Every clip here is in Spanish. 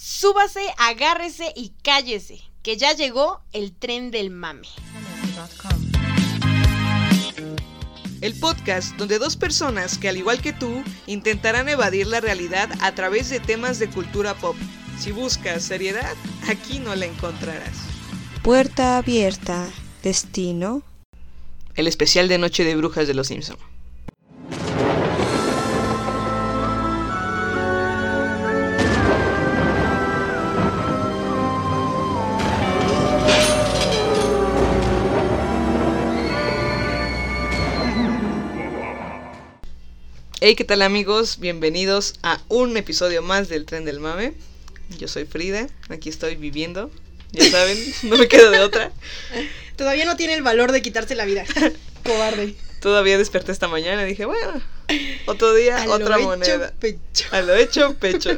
Súbase, agárrese y cállese, que ya llegó el tren del mame. El podcast donde dos personas que al igual que tú intentarán evadir la realidad a través de temas de cultura pop. Si buscas seriedad, aquí no la encontrarás. Puerta abierta. Destino. El especial de Noche de Brujas de los Simpson. Hey, ¿qué tal amigos? Bienvenidos a un episodio más del Tren del Mame. Yo soy Frida, aquí estoy viviendo. Ya saben, no me quedo de otra. Todavía no tiene el valor de quitarse la vida. Cobarde. Todavía desperté esta mañana y dije, bueno, otro día, A otra lo hecho moneda. pecho. A lo hecho, pecho.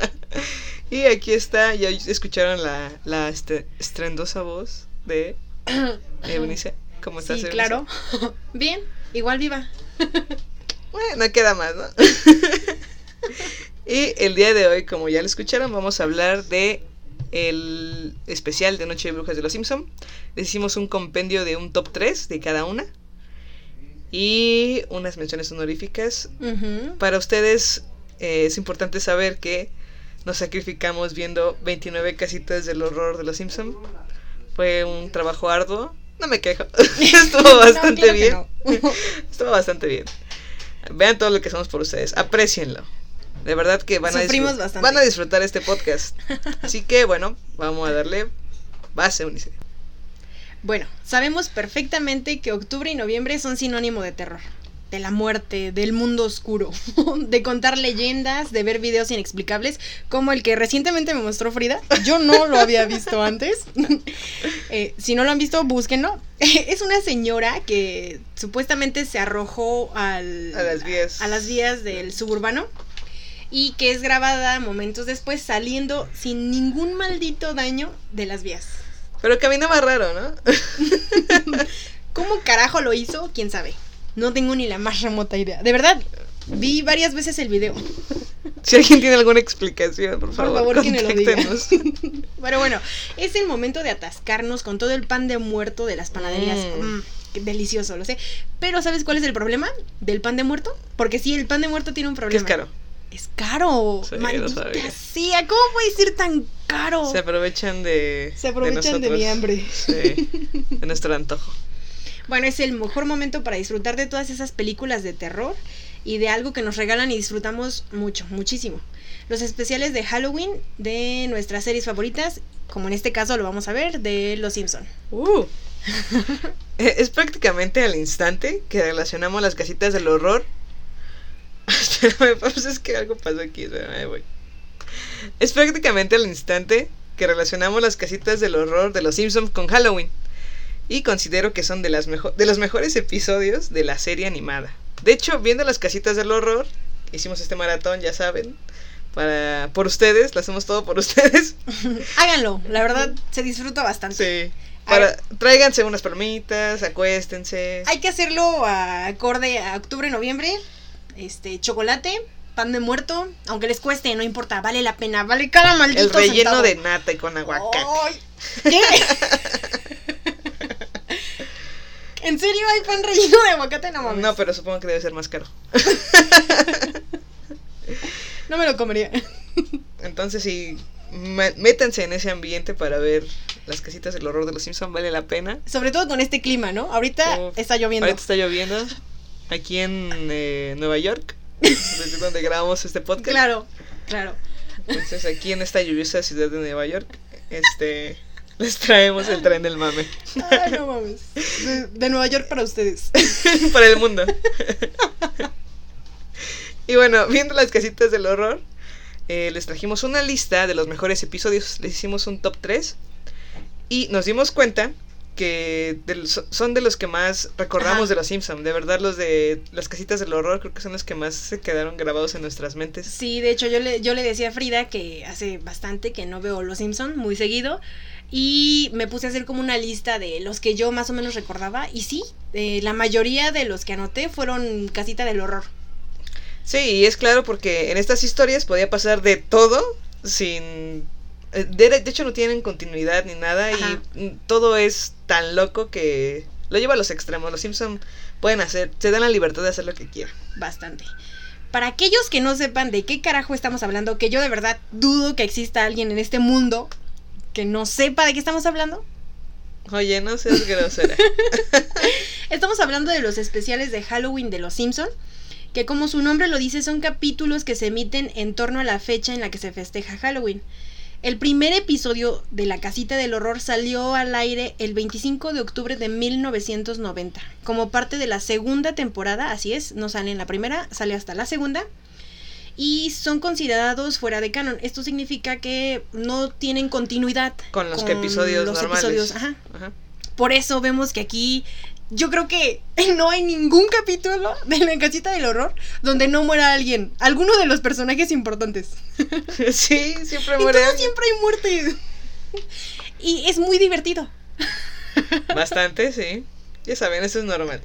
y aquí está, ya escucharon la, la este- estrendosa voz de Eunice. ¿Cómo estás, Sí, Eunice? claro. Bien, igual viva. Bueno, queda más, ¿no? y el día de hoy, como ya lo escucharon, vamos a hablar de el especial de Noche de Brujas de los Simpson. Les hicimos un compendio de un top 3 de cada una. Y unas menciones honoríficas. Para ustedes eh, es importante saber que nos sacrificamos viendo 29 casitas del horror de los Simpson. Fue un trabajo arduo. No me quejo. Estuvo No, bastante claro bien. no. Estuvo bastante bien. Vean todo lo que hacemos por ustedes. Aprecienlo. De verdad que van a, van a disfrutar este podcast. Así que bueno, vamos a darle base, Unice. Bueno, sabemos perfectamente que octubre y noviembre son sinónimo de terror, de la muerte, del mundo oscuro, de contar leyendas, de ver videos inexplicables, como el que recientemente me mostró Frida. Yo no lo había visto antes. Eh, si no lo han visto, búsquenlo. Es una señora que supuestamente se arrojó al, A las vías. a las vías del suburbano y que es grabada momentos después saliendo sin ningún maldito daño de las vías. Pero caminaba raro, ¿no? ¿Cómo carajo lo hizo? ¿Quién sabe? No tengo ni la más remota idea. De verdad, vi varias veces el video. si alguien tiene alguna explicación, por Por favor, favor, que me lo diga. Pero bueno, es el momento de atascarnos con todo el pan de muerto de las panaderías. Mm. Mm, qué delicioso, lo sé. Pero ¿sabes cuál es el problema del pan de muerto? Porque sí, el pan de muerto tiene un problema. es caro. Es caro. Sí, Maldita sea, ¿cómo puede ser tan caro? Se aprovechan de. Se aprovechan de nosotros. mi hambre. Sí, de nuestro antojo. Bueno, es el mejor momento para disfrutar de todas esas películas de terror y de algo que nos regalan y disfrutamos mucho, muchísimo. Los especiales de Halloween de nuestras series favoritas, como en este caso lo vamos a ver, de Los Simpson. Uh. Eh, es prácticamente al instante que relacionamos las casitas del horror. Espérame, pues es que algo pasó aquí. espérame, voy. Es prácticamente al instante que relacionamos las casitas del horror de los Simpsons con Halloween. Y considero que son de, las mejo- de los mejores episodios de la serie animada. De hecho, viendo las casitas del horror, hicimos este maratón, ya saben. Para, por ustedes, lo hacemos todo por ustedes. Háganlo, la verdad se disfruta bastante. Sí. Para, tráiganse unas palomitas, acuéstense. Hay que hacerlo a- acorde a octubre, noviembre. Este, chocolate, pan de muerto, aunque les cueste, no importa, vale la pena, vale cada maldito El relleno centavo. de nata y con aguacate. Ay, ¿Qué? ¿En serio hay pan relleno de aguacate? No mames. No, pero supongo que debe ser más caro. No me lo comería. Entonces, sí, métanse en ese ambiente para ver las casitas del horror de los Simpsons, vale la pena. Sobre todo con este clima, ¿no? Ahorita Uf, está lloviendo. Ahorita está lloviendo. Aquí en eh, Nueva York, desde donde grabamos este podcast. Claro, claro. Entonces, aquí en esta lluviosa ciudad de Nueva York, este, les traemos el tren del mame Ay, no mames. De, de Nueva York para ustedes. para el mundo. y bueno, viendo las casitas del horror, eh, les trajimos una lista de los mejores episodios. Les hicimos un top 3 y nos dimos cuenta que son de los que más recordamos Ajá. de los Simpsons. De verdad, los de las casitas del horror creo que son los que más se quedaron grabados en nuestras mentes. Sí, de hecho yo le, yo le decía a Frida que hace bastante que no veo Los Simpson muy seguido y me puse a hacer como una lista de los que yo más o menos recordaba y sí, eh, la mayoría de los que anoté fueron casita del horror. Sí, y es claro porque en estas historias podía pasar de todo sin... eh, De, de hecho no tienen continuidad ni nada Ajá. y mm, todo es tan loco que lo lleva a los extremos. Los Simpson pueden hacer, se dan la libertad de hacer lo que quieran. Bastante. Para aquellos que no sepan de qué carajo estamos hablando, que yo de verdad dudo que exista alguien en este mundo que no sepa de qué estamos hablando, Oye, no seas grosera. Estamos hablando de los especiales de Halloween de Los Simpson, que como su nombre lo dice son capítulos que se emiten en torno a la fecha en la que se festeja Halloween. El primer episodio de La Casita del Horror salió al aire el 25 de octubre de 1990, como parte de la segunda temporada, así es, no sale en la primera, sale hasta la segunda, y son considerados fuera de canon. Esto significa que no tienen continuidad Con los episodios los normales. episodios, ajá. Ajá. Por eso vemos que aquí yo creo que no hay ningún capítulo de la casita del horror donde no muera alguien, alguno de los personajes importantes. Sí, siempre muere siempre hay muerte. Y es muy divertido. Bastante, sí. Ya saben, eso es normal.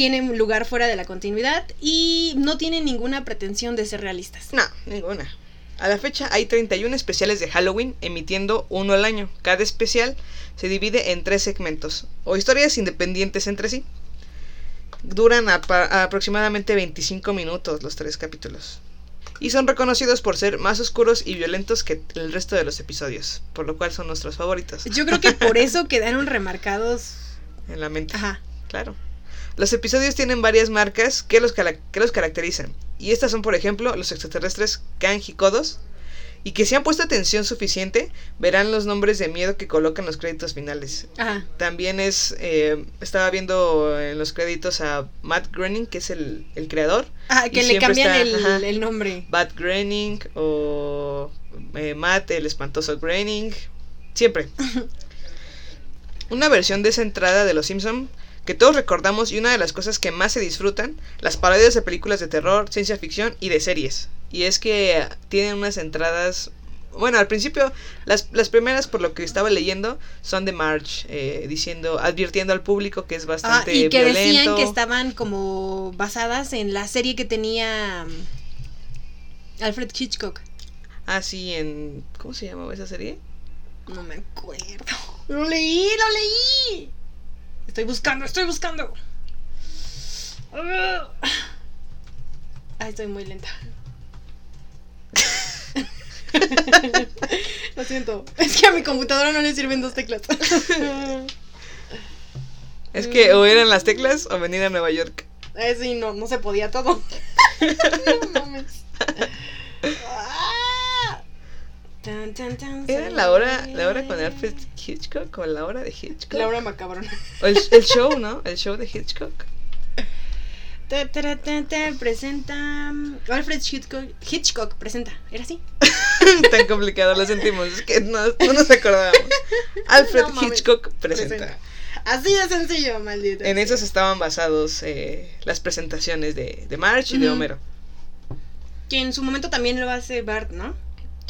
Tienen lugar fuera de la continuidad y no tienen ninguna pretensión de ser realistas. No, ninguna. A la fecha hay 31 especiales de Halloween emitiendo uno al año. Cada especial se divide en tres segmentos o historias independientes entre sí. Duran aproximadamente 25 minutos los tres capítulos. Y son reconocidos por ser más oscuros y violentos que el resto de los episodios, por lo cual son nuestros favoritos Yo creo que por eso quedaron remarcados. en la mente. Ajá. Claro. Los episodios tienen varias marcas que los, que los caracterizan. Y estas son, por ejemplo, los extraterrestres Kang y Kodos. Y que si han puesto atención suficiente, verán los nombres de miedo que colocan los créditos finales. Ajá. También es. eh, estaba viendo en los créditos a Matt Groening, que es el, el creador. Ah, que le cambian está- el, ajá. el nombre. Matt Groening o eh, Matt el espantoso Groening. Siempre. Una versión descentrada de Los Simpson que todos recordamos y una de las cosas que más se disfrutan, las parodias de películas de terror, ciencia ficción y de series. Y es que tienen unas entradas... Bueno, al principio, las, las primeras, por lo que estaba leyendo, son de March, eh, diciendo, advirtiendo al público que es Ah, bastante y que violento. decían que estaban como basadas en la serie que tenía mm, Alfred Hitchcock. Ah, sí, en... ¿Cómo se llamaba esa serie? No me acuerdo. Lo leí, lo leí. Estoy buscando, estoy buscando. Ay, estoy muy lenta. Lo siento. Es que a mi computadora no le sirven dos teclas. Es que o eran las teclas o venir a Nueva York. Eh, sí, no, no se podía todo. no mames. Ah. ¿Era la hora, la hora con Alfred Hitchcock o la hora de Hitchcock? La hora macabrona. O el, el show, ¿no? El show de Hitchcock. Ta, ta, ta, ta, presenta. Alfred Hitchcock, Hitchcock presenta. ¿Era así? Tan complicado, lo sentimos. Es que no, no nos acordábamos. Alfred No Hitchcock presenta. presenta. Así de sencillo, maldito. En esos estaban basados eh, las presentaciones de, de March y de. Homero. Que en su momento también lo hace Bart, ¿no?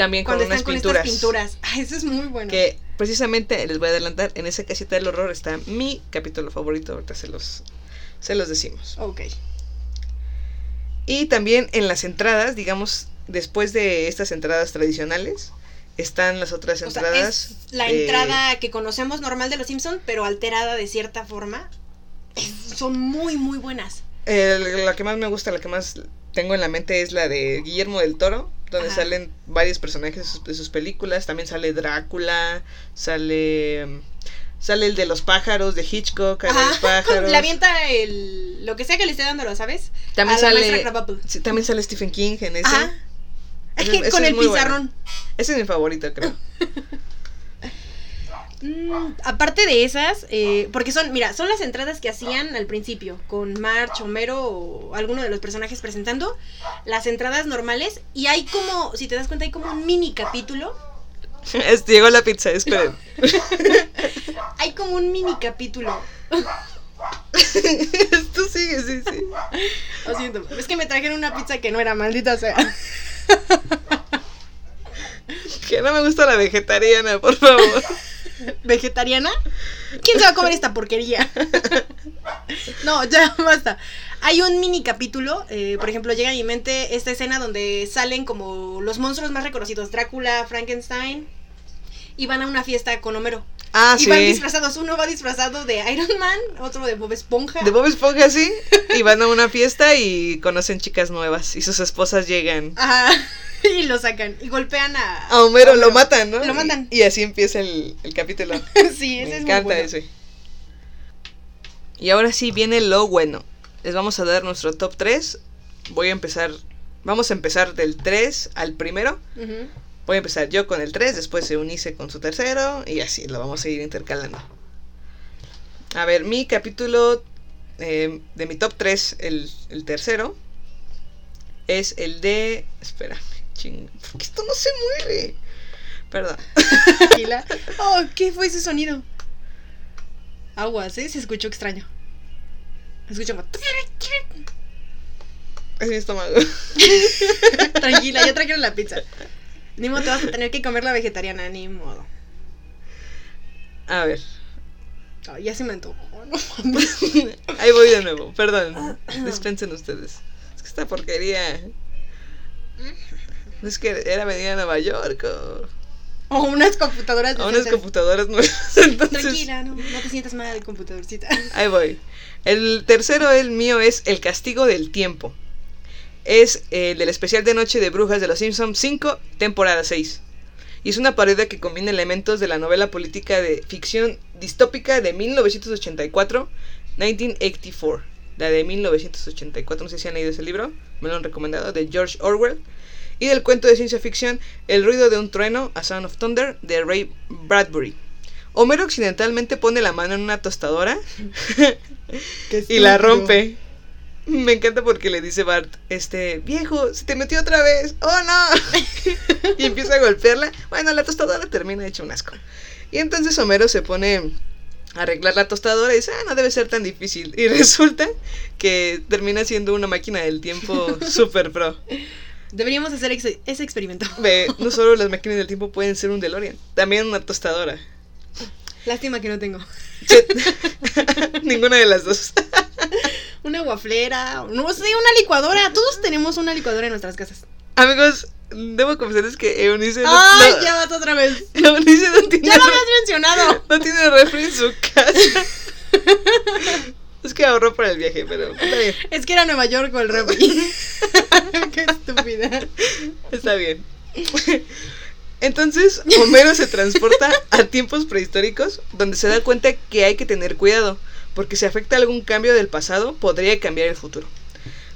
También con Cuando unas están con pinturas. estas pinturas. Ah, eso es muy bueno. Que precisamente les voy a adelantar, en esa casita del horror está mi capítulo favorito. Ahorita se los, se los decimos. Ok. Y también en las entradas, digamos, después de estas entradas tradicionales, están las otras O sea, entradas. es la de- entrada que conocemos normal de los Simpson, pero alterada de cierta forma. Es- son muy, muy buenas. el- la que más me gusta, la que más tengo en la mente es la de Guillermo del Toro, donde Ajá. salen varios personajes de sus, de sus películas. También sale Drácula, sale. Sale el de los pájaros de Hitchcock, de los pájaros. le avienta el, lo que sea que le esté dando, ¿lo sabes? También a sale. sí, también sale Stephen King en ese. Ajá. Ese- ese Con es el bueno. pizarrón. Ese es mi favorito, creo. Mm, aparte de esas, eh, porque son, mira, son las entradas que hacían al principio, con March, Homero o alguno de los personajes presentando, las entradas normales, y hay como, si te das cuenta, hay como un mini capítulo, Es- llegó la pizza, esperen. hay como un mini capítulo, Esto sigue, sí, sí. lo siento, es que me trajeron una pizza que no era maldita sea. Que no me gusta la vegetariana, por favor. ¿Vegetariana? ¿Quién se va a comer esta porquería? No, ya basta. Hay un mini capítulo, eh, por ejemplo, llega a mi mente esta escena donde salen como los monstruos más reconocidos, Drácula, Frankenstein, y van a una fiesta con Homero. Ah, y sí. van disfrazados, uno va disfrazado de Iron Man, otro de Bob Esponja. De Bob Esponja, sí. Y van a una fiesta y conocen chicas nuevas. Y sus esposas llegan. Ajá. Y lo sacan. Y golpean a. A Homero lo matan, ¿no? Lo matan. Y, y así empieza el, el capítulo. sí, ese Me es muy encanta bueno. ese. Y ahora sí viene lo bueno. Les vamos a dar nuestro top 3. Voy a empezar. Vamos a empezar del 3 al primero. Ujú. Voy a empezar yo con el 3, después se unice con su tercero y así lo vamos a ir intercalando. A ver, mi capítulo eh, de mi top 3, el, el tercero, es el de... Espérame, ching... Porque esto no se mueve. Perdón. Tranquila. Oh, ¿qué fue ese sonido? Aguas, ¿eh? Se escuchó extraño. Como... Es mi estómago. Tranquila, ya trajeron la pizza. Ni modo, te vas a tener que comer la vegetariana, ni modo. A ver, Ay, ya se me antojó. Ahí voy de nuevo. Perdón, dispensen ustedes. Es que esta porquería... Es que era venir a Nueva York o O unas computadoras a unas decentes. computadoras nuevas. Entonces, Tranquila, no, no te sientas mal, computadorcita. Ahí voy. El tercero, el mío, es El castigo del tiempo. Es el del especial de Noche de Brujas de los Simpsons 5, temporada 6. Y es una parodia que combina elementos de la novela política de ficción distópica de 1984, 1984. La de 1984, no sé si han leído ese libro, me lo han recomendado, de George Orwell. Y del cuento de ciencia ficción El ruido de un trueno, A Sound of Thunder, de Ray Bradbury. Homero accidentalmente pone la mano en una tostadora y la rompe. Me encanta porque le dice Bart, este, viejo, se te metió otra vez. Oh no. y empieza a golpearla. Bueno, la tostadora termina hecha un asco. Y entonces Homero se pone a arreglar la tostadora y dice, ah, no debe ser tan difícil. Y resulta que termina siendo una máquina del tiempo super pro. Deberíamos hacer ex- ese experimento. Ve, no solo las máquinas del tiempo pueden ser un DeLorean, también una tostadora. Lástima que no tengo. Ninguna de las dos. Una guaflera, no sé, una licuadora. Todos tenemos una licuadora en nuestras casas. Amigos, debo confesarles que Eunice no, ¡Ay, no- ya vas otra vez! Eunice no tiene, ¡Ya lo habías mencionado! no tiene refri en su casa. es que ahorró para el viaje, pero está bien. Es que era Nueva York o el refri. ¡Qué estúpida! Está bien. Entonces, Homero se transporta a tiempos prehistóricos donde se da cuenta que hay que tener cuidado, porque si afecta algún cambio del pasado, podría cambiar el futuro.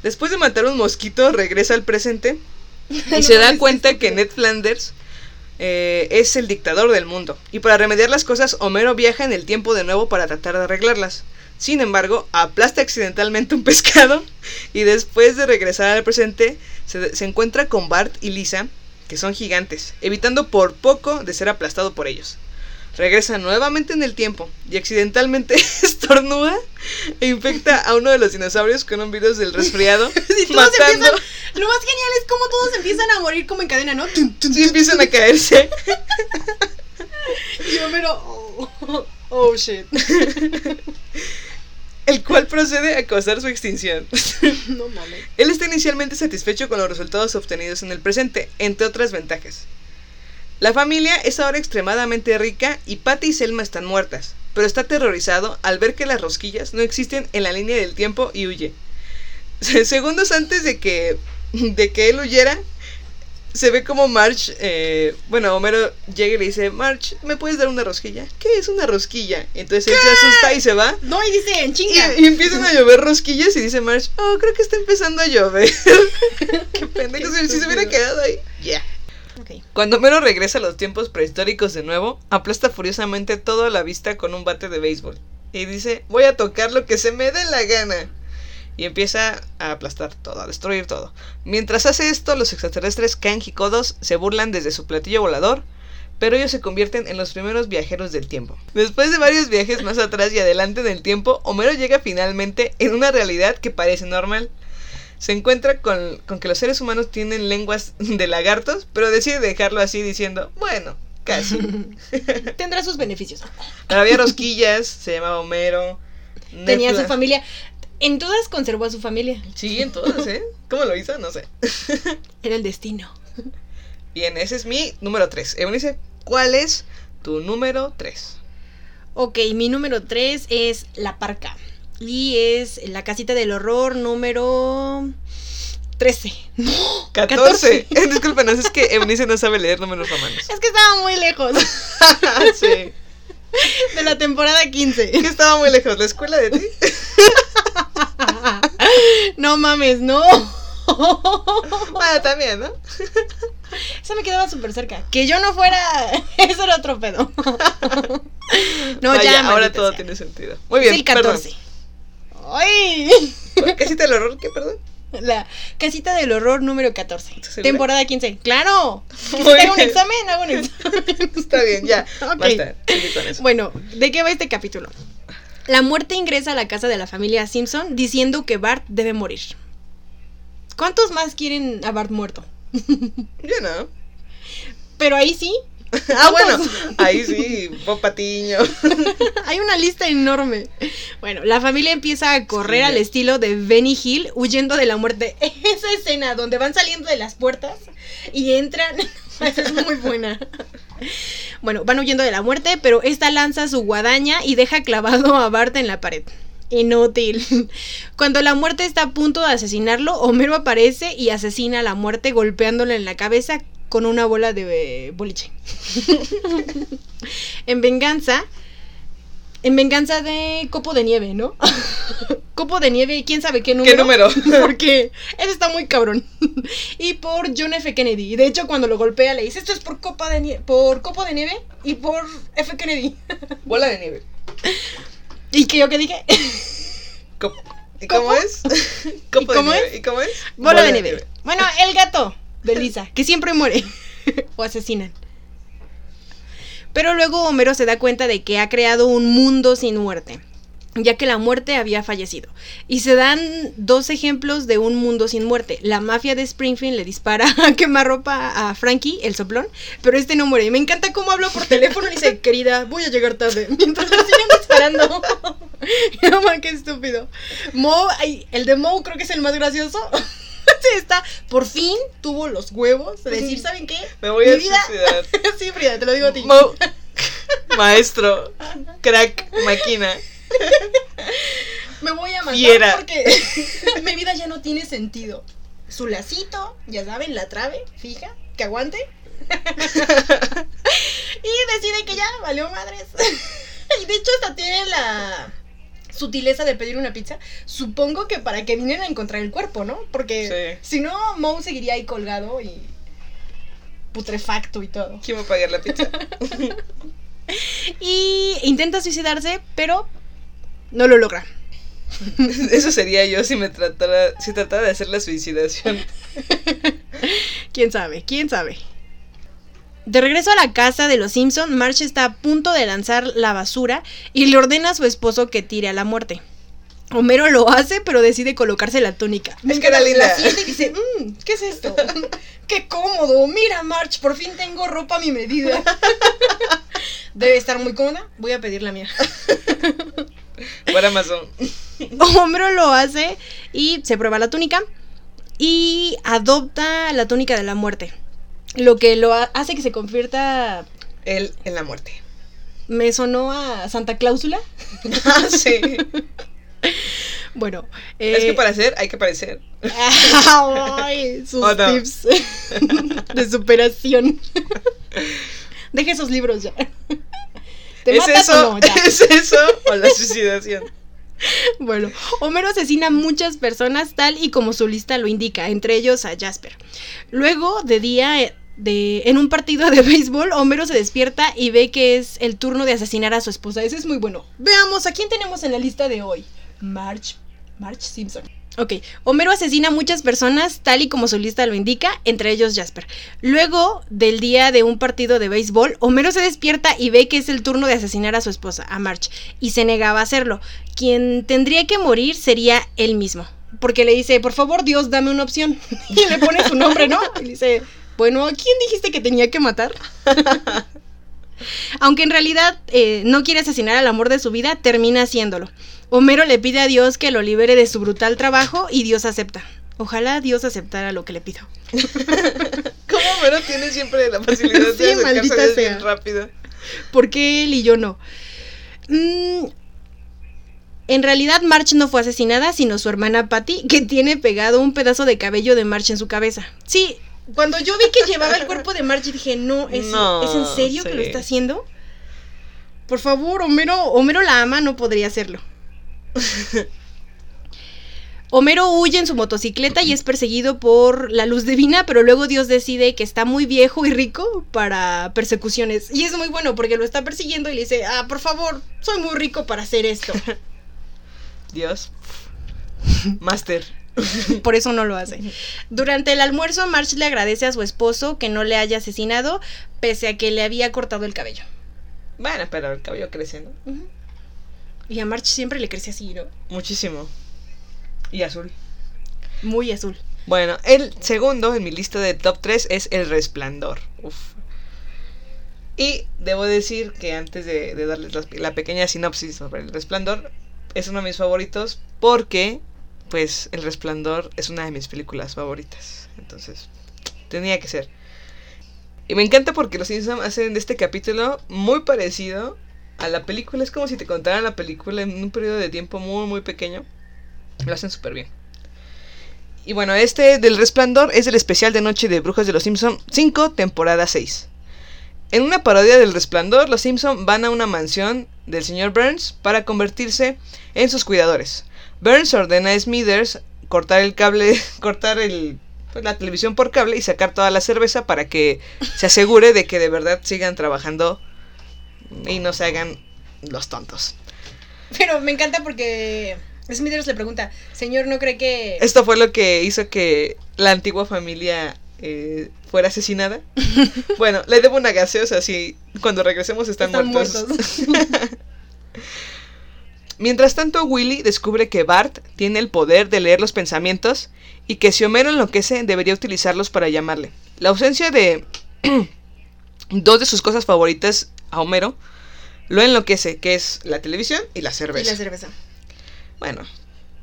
Después de matar un mosquito, regresa al presente y se da cuenta que Ned Flanders eh, es el dictador del mundo. Y para remediar las cosas, Homero viaja en el tiempo de nuevo para tratar de arreglarlas. Sin embargo, aplasta accidentalmente un pescado y después de regresar al presente, se, se encuentra con Bart y Lisa, que son gigantes, evitando por poco de ser aplastado por ellos. Regresa nuevamente en el tiempo y accidentalmente estornuda e infecta a uno de los dinosaurios con un virus del resfriado, Y todos matando... empiezan. Lo más genial es cómo todos empiezan a morir como en cadena, ¿no? Sí, empiezan a caerse. Y Homero. Oh, oh, shit. El cual procede a causar su extinción. No mames. Él está inicialmente satisfecho con los resultados obtenidos en el presente, entre otras ventajas. La familia es ahora extremadamente rica y Patty y Selma están muertas, pero está aterrorizado al ver que las rosquillas no existen en la línea del tiempo y huye. Segundos antes de que, de que él huyera, se ve como Marge, eh, bueno, Homero llega y le dice, Marge, ¿me puedes dar una rosquilla? ¿Qué es una rosquilla? Entonces él se asusta y se va. No, y dice chinga. Y, y empiezan a llover rosquillas y dice Marge, oh, creo que está empezando a llover. Qué pendejo, si, se hubiera quedado ahí. Ya. Ok. Cuando Homero regresa a los tiempos prehistóricos de nuevo, aplasta furiosamente todo a la vista con un bate de béisbol. Y dice, voy a tocar lo que se me dé la gana. Y empieza a aplastar todo, a destruir todo. Mientras hace esto, los extraterrestres Kang y Kodos se burlan desde su platillo volador, pero ellos se convierten en los primeros viajeros del tiempo. Después de varios viajes más atrás y adelante en el tiempo, Homero llega finalmente en una realidad que parece normal. Se encuentra con, con que los seres humanos tienen lenguas de lagartos, pero decide dejarlo así diciendo, bueno, casi. Tendrá sus beneficios. Pero había rosquillas, se llamaba Homero. Tenía Nefla. su familia. En todas conservó a su familia. Sí, en todas, ¿eh? ¿Cómo lo hizo? No sé. Era el destino. Bien, ese es mi número 3. Eunice, ¿cuál es tu número 3? Ok, mi número 3 es La Parca. Y es la casita del horror número 13. 14. Discúlpenos, es que Eunice no sabe leer números romanos. Es que estaba muy lejos sí. de la temporada 15. Que estaba muy lejos. ¿La escuela de ti? No mames, no. Bueno, también, ¿no? Eso me quedaba súper cerca. Que yo no fuera. Eso era otro pedo. No, Vaya, ya. ahora todo sea. tiene sentido. Muy bien, Es el 14. ¡Ay! perdón. ¿Casita del horror? ¿Qué, perdón? La casita del horror número 14. segura? Temporada 15. ¡Claro! Tengo un examen, hago un examen. Está bien, ya. Ok. Basta. sigue con eso. Bueno, ¿de qué va este capítulo? La muerte ingresa a la casa de la familia Simpson diciendo que Bart debe morir. ¿Cuántos más quieren a Bart muerto? Yo no. Pero ahí sí, Ah, bueno. Ahí sí, Bob Patiño. hay una lista enorme. Bueno, la familia empieza a correr Sí, al estilo de Benny Hill huyendo de la muerte. Esa escena donde van saliendo de las puertas y entran, esa es muy buena. Bueno, van huyendo de la muerte, pero esta lanza su guadaña y deja clavado a Bart en la pared. Inútil. Cuando la muerte está a punto de asesinarlo, Homero aparece y asesina a la muerte golpeándole en la cabeza con una bola de eh, boliche. en venganza, en venganza de Copo de Nieve, ¿no? Copo de Nieve, quién sabe qué número. ¿Qué número? Porque ese está muy cabrón. y por John F. Kennedy. Y de hecho, cuando lo golpea, le dice: Esto es por Copa de Nieve, por Copo de Nieve y por F. Kennedy. Bola de nieve. ¿Y qué yo qué dije? Cop- ¿Y ¿Copo? cómo es? Copo de cómo nieve. es? ¿Y cómo es? Bola, de, nieve. Bueno, el gato de Lisa, que siempre muere. o asesinan. Pero luego Homero se da cuenta de que ha creado un mundo sin muerte, ya que la muerte había fallecido. Y se dan dos ejemplos de un mundo sin muerte. La mafia de Springfield le dispara a quemarropa a Frankie, el soplón, pero este no muere. Y me encanta cómo habla por teléfono y dice, querida, voy a llegar tarde. Mientras le siguen disparando. no man, qué estúpido. Mo, ay, el de Mo creo que es el más gracioso. Está, por fin tuvo los huevos de decir, ¿saben qué? Me voy a vida- suicidar. sí, Frida, te lo digo a ti. Mo- Maestro, crack, máquina. Me voy a matar Fiera. porque mi vida ya no tiene sentido. Su lacito, ya saben, la trave fija, que aguante. y decide que ya valió madres. y de hecho hasta tiene la sutileza de pedir una pizza. Supongo que para que vinieran a encontrar el cuerpo, ¿no? Porque Sí. si no, Moe seguiría ahí colgado y putrefacto y todo. ¿Quién va a pagar la pizza? Y intenta suicidarse, pero no lo logra. Eso sería yo si me tratara, si tratara de hacer la suicidación. ¿Quién sabe? ¿Quién sabe? De regreso a la casa de los Simpson, Marge está a punto de lanzar la basura y le ordena a su esposo que tire a la muerte. Homero lo hace, pero decide colocarse la túnica. Es que linda. La siente y dice, "Mm, ¿qué es esto? ¡Qué cómodo! Mira, Marge, por fin tengo ropa a mi medida. Debe estar muy cómoda. Voy a pedir la mía. Por Amazon. Homero lo hace y se prueba la túnica y adopta la túnica de la muerte. Lo que lo ha- hace que se convierta. Él en la muerte. Me sonó a Santa Cláusula. Ah, sí. Bueno, Es eh, que para hacer hay que parecer. ay, sus Oh, no. tips de superación. Deje esos libros ya. ¿Te ¿Es eso? o no? Ya. ¿Es eso o la suicidación? Bueno, Homero asesina a muchas personas tal y como su lista lo indica, entre ellos a Jasper. Luego, de día, eh, de, en un partido de béisbol, Homero se despierta y ve que es el turno de asesinar a su esposa. Ese es muy bueno. Veamos, ¿a quién tenemos en la lista de hoy? Marge, Marge Simpson. Ok, Homero asesina a muchas personas tal y como su lista lo indica, entre ellos Jasper. Luego del día de un partido de béisbol, Homero se despierta y ve que es el turno de asesinar a su esposa, a Marge, y se negaba a hacerlo. Quien tendría que morir sería él mismo. Porque le dice, por favor Dios, dame una opción. Y le pone su nombre, ¿no? Y dice, bueno, ¿a quién dijiste que tenía que matar? Aunque en realidad eh, no quiere asesinar al amor de su vida, termina haciéndolo. Homero le pide a Dios que lo libere de su brutal trabajo y Dios acepta. Ojalá Dios aceptara lo que le pido. ¿Cómo Homero tiene siempre la facilidad Sí, de acercarse bien rápido? ¿Por qué él y yo no? Mm, en realidad March no fue asesinada, sino su hermana Patty, que tiene pegado un pedazo de cabello de March en su cabeza. Sí, cuando yo vi que llevaba el cuerpo de March dije, no, ¿es, No, ¿es en serio que lo está haciendo? Por favor, Homero, Homero la ama, no podría hacerlo. Homero huye en su motocicleta y es perseguido por la luz divina, pero luego Dios decide que está muy viejo y rico para persecuciones. Y es muy bueno porque lo está persiguiendo y le dice, ah, por favor, soy muy rico para hacer esto. Dios. Master. Por eso no lo hace. Durante el almuerzo, March le agradece a su esposo que no le haya asesinado, pese a que le había cortado el cabello. Bueno, pero el cabello crece, ¿no? Y a March siempre le crece así, ¿no? Muchísimo. Y azul. Muy azul. Bueno, el segundo en mi lista de top 3 es El Resplandor. Uf. Y debo decir que antes de, de darles la, pequeña sinopsis sobre El Resplandor, es uno de mis favoritos porque, pues, El Resplandor es una de mis películas favoritas. Entonces, tenía que ser. Y me encanta porque los Simpsons hacen de este capítulo muy parecido a la película. Es como si te contaran la película en un periodo de tiempo muy, muy pequeño. Lo hacen súper bien. Y bueno, este del Resplandor es el especial de Noche de Brujas de los Simpson 5, temporada 6. En una parodia del Resplandor, los Simpson van a una mansión del señor Burns para convertirse en sus cuidadores. Burns ordena a Smithers cortar el cable, cortar el, pues, la televisión por cable y sacar toda la cerveza para que se asegure de que de verdad sigan trabajando y no se hagan los tontos. Pero me encanta porque Smithers le pregunta, señor, ¿no cree que... Esto fue lo que hizo que la antigua familia eh, fuera asesinada. Bueno, le debo una gaseosa, así cuando regresemos están, Están muertos. muertos. Mientras tanto, Willy descubre que Bart tiene el poder de leer los pensamientos y que si Homero enloquece debería utilizarlos para llamarle. La ausencia de dos de sus cosas favoritas a Homero lo enloquece, que es la televisión y la y cerveza. la cerveza. Bueno,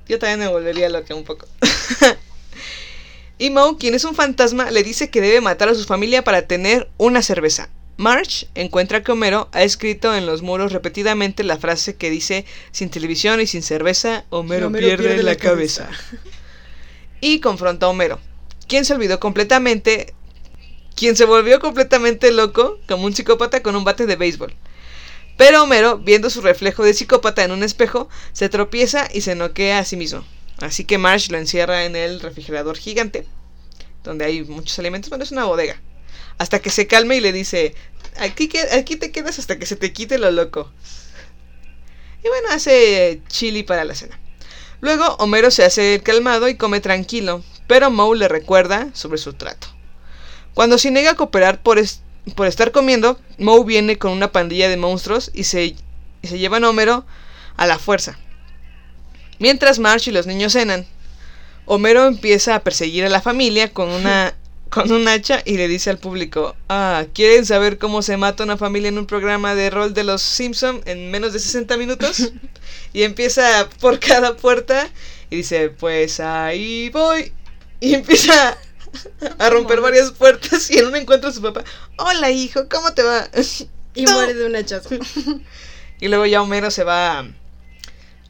yo también me volvería loca un poco. y Moe, quien es un fantasma, le dice que debe matar a su familia para tener una cerveza. Marge encuentra que Homero ha escrito en los muros repetidamente la frase que dice sin televisión y sin cerveza, Homero, Homero pierde, pierde la, la cabeza. y confronta a Homero, quien se olvidó completamente, quien se volvió completamente loco como un psicópata con un bate de béisbol. Pero Homero, viendo su reflejo de psicópata en un espejo, se tropieza y se noquea a sí mismo. Así que Marge lo encierra en el refrigerador gigante, donde hay muchos alimentos. Bueno, es una bodega. Hasta que se calme y le dice, aquí, aquí te quedas hasta que se te quite lo loco. Y bueno, hace chili para la cena. Luego Homero se hace calmado y come tranquilo, pero Moe le recuerda sobre su trato. Cuando se niega a cooperar por, por estar comiendo, Moe viene con una pandilla de monstruos y se, y se llevan a Homero a la fuerza. Mientras Marge y los niños cenan, Homero empieza a perseguir a la familia con una, con un hacha y le dice al público, ah, ¿quieren saber cómo se mata una familia en un programa de rol de los Simpson en menos de 60 minutos? y empieza por cada puerta y dice, pues ahí voy. Y empieza a romper varias puertas y en una encuentra a su papá, hola hijo, ¿cómo te va? Y No. muere de un hachazo. Y luego ya Homero se va a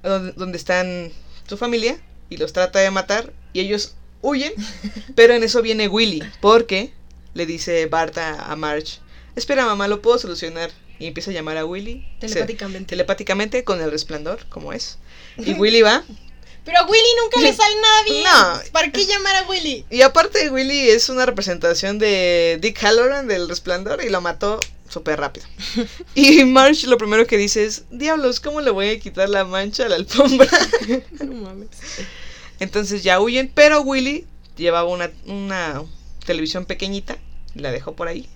a donde, donde están su familia y los trata de matar y ellos huyen, pero en eso viene Willy porque le dice Bart a, a Marge, espera mamá, lo puedo solucionar. Y empieza a llamar a Willy. se- Telepáticamente. telepáticamente con el resplandor, como es. Y Willy va. Pero a Willy nunca le sale nada bien. No. ¿Para qué llamar a Willy? Y aparte Willy es una representación de Dick Halloran del resplandor y lo mató súper rápido. Y Marge lo primero que dice es, diablos, ¿cómo le voy a quitar la mancha a la alfombra? No mames. Entonces ya huyen, pero Willy llevaba una, una televisión pequeñita y la dejó por ahí.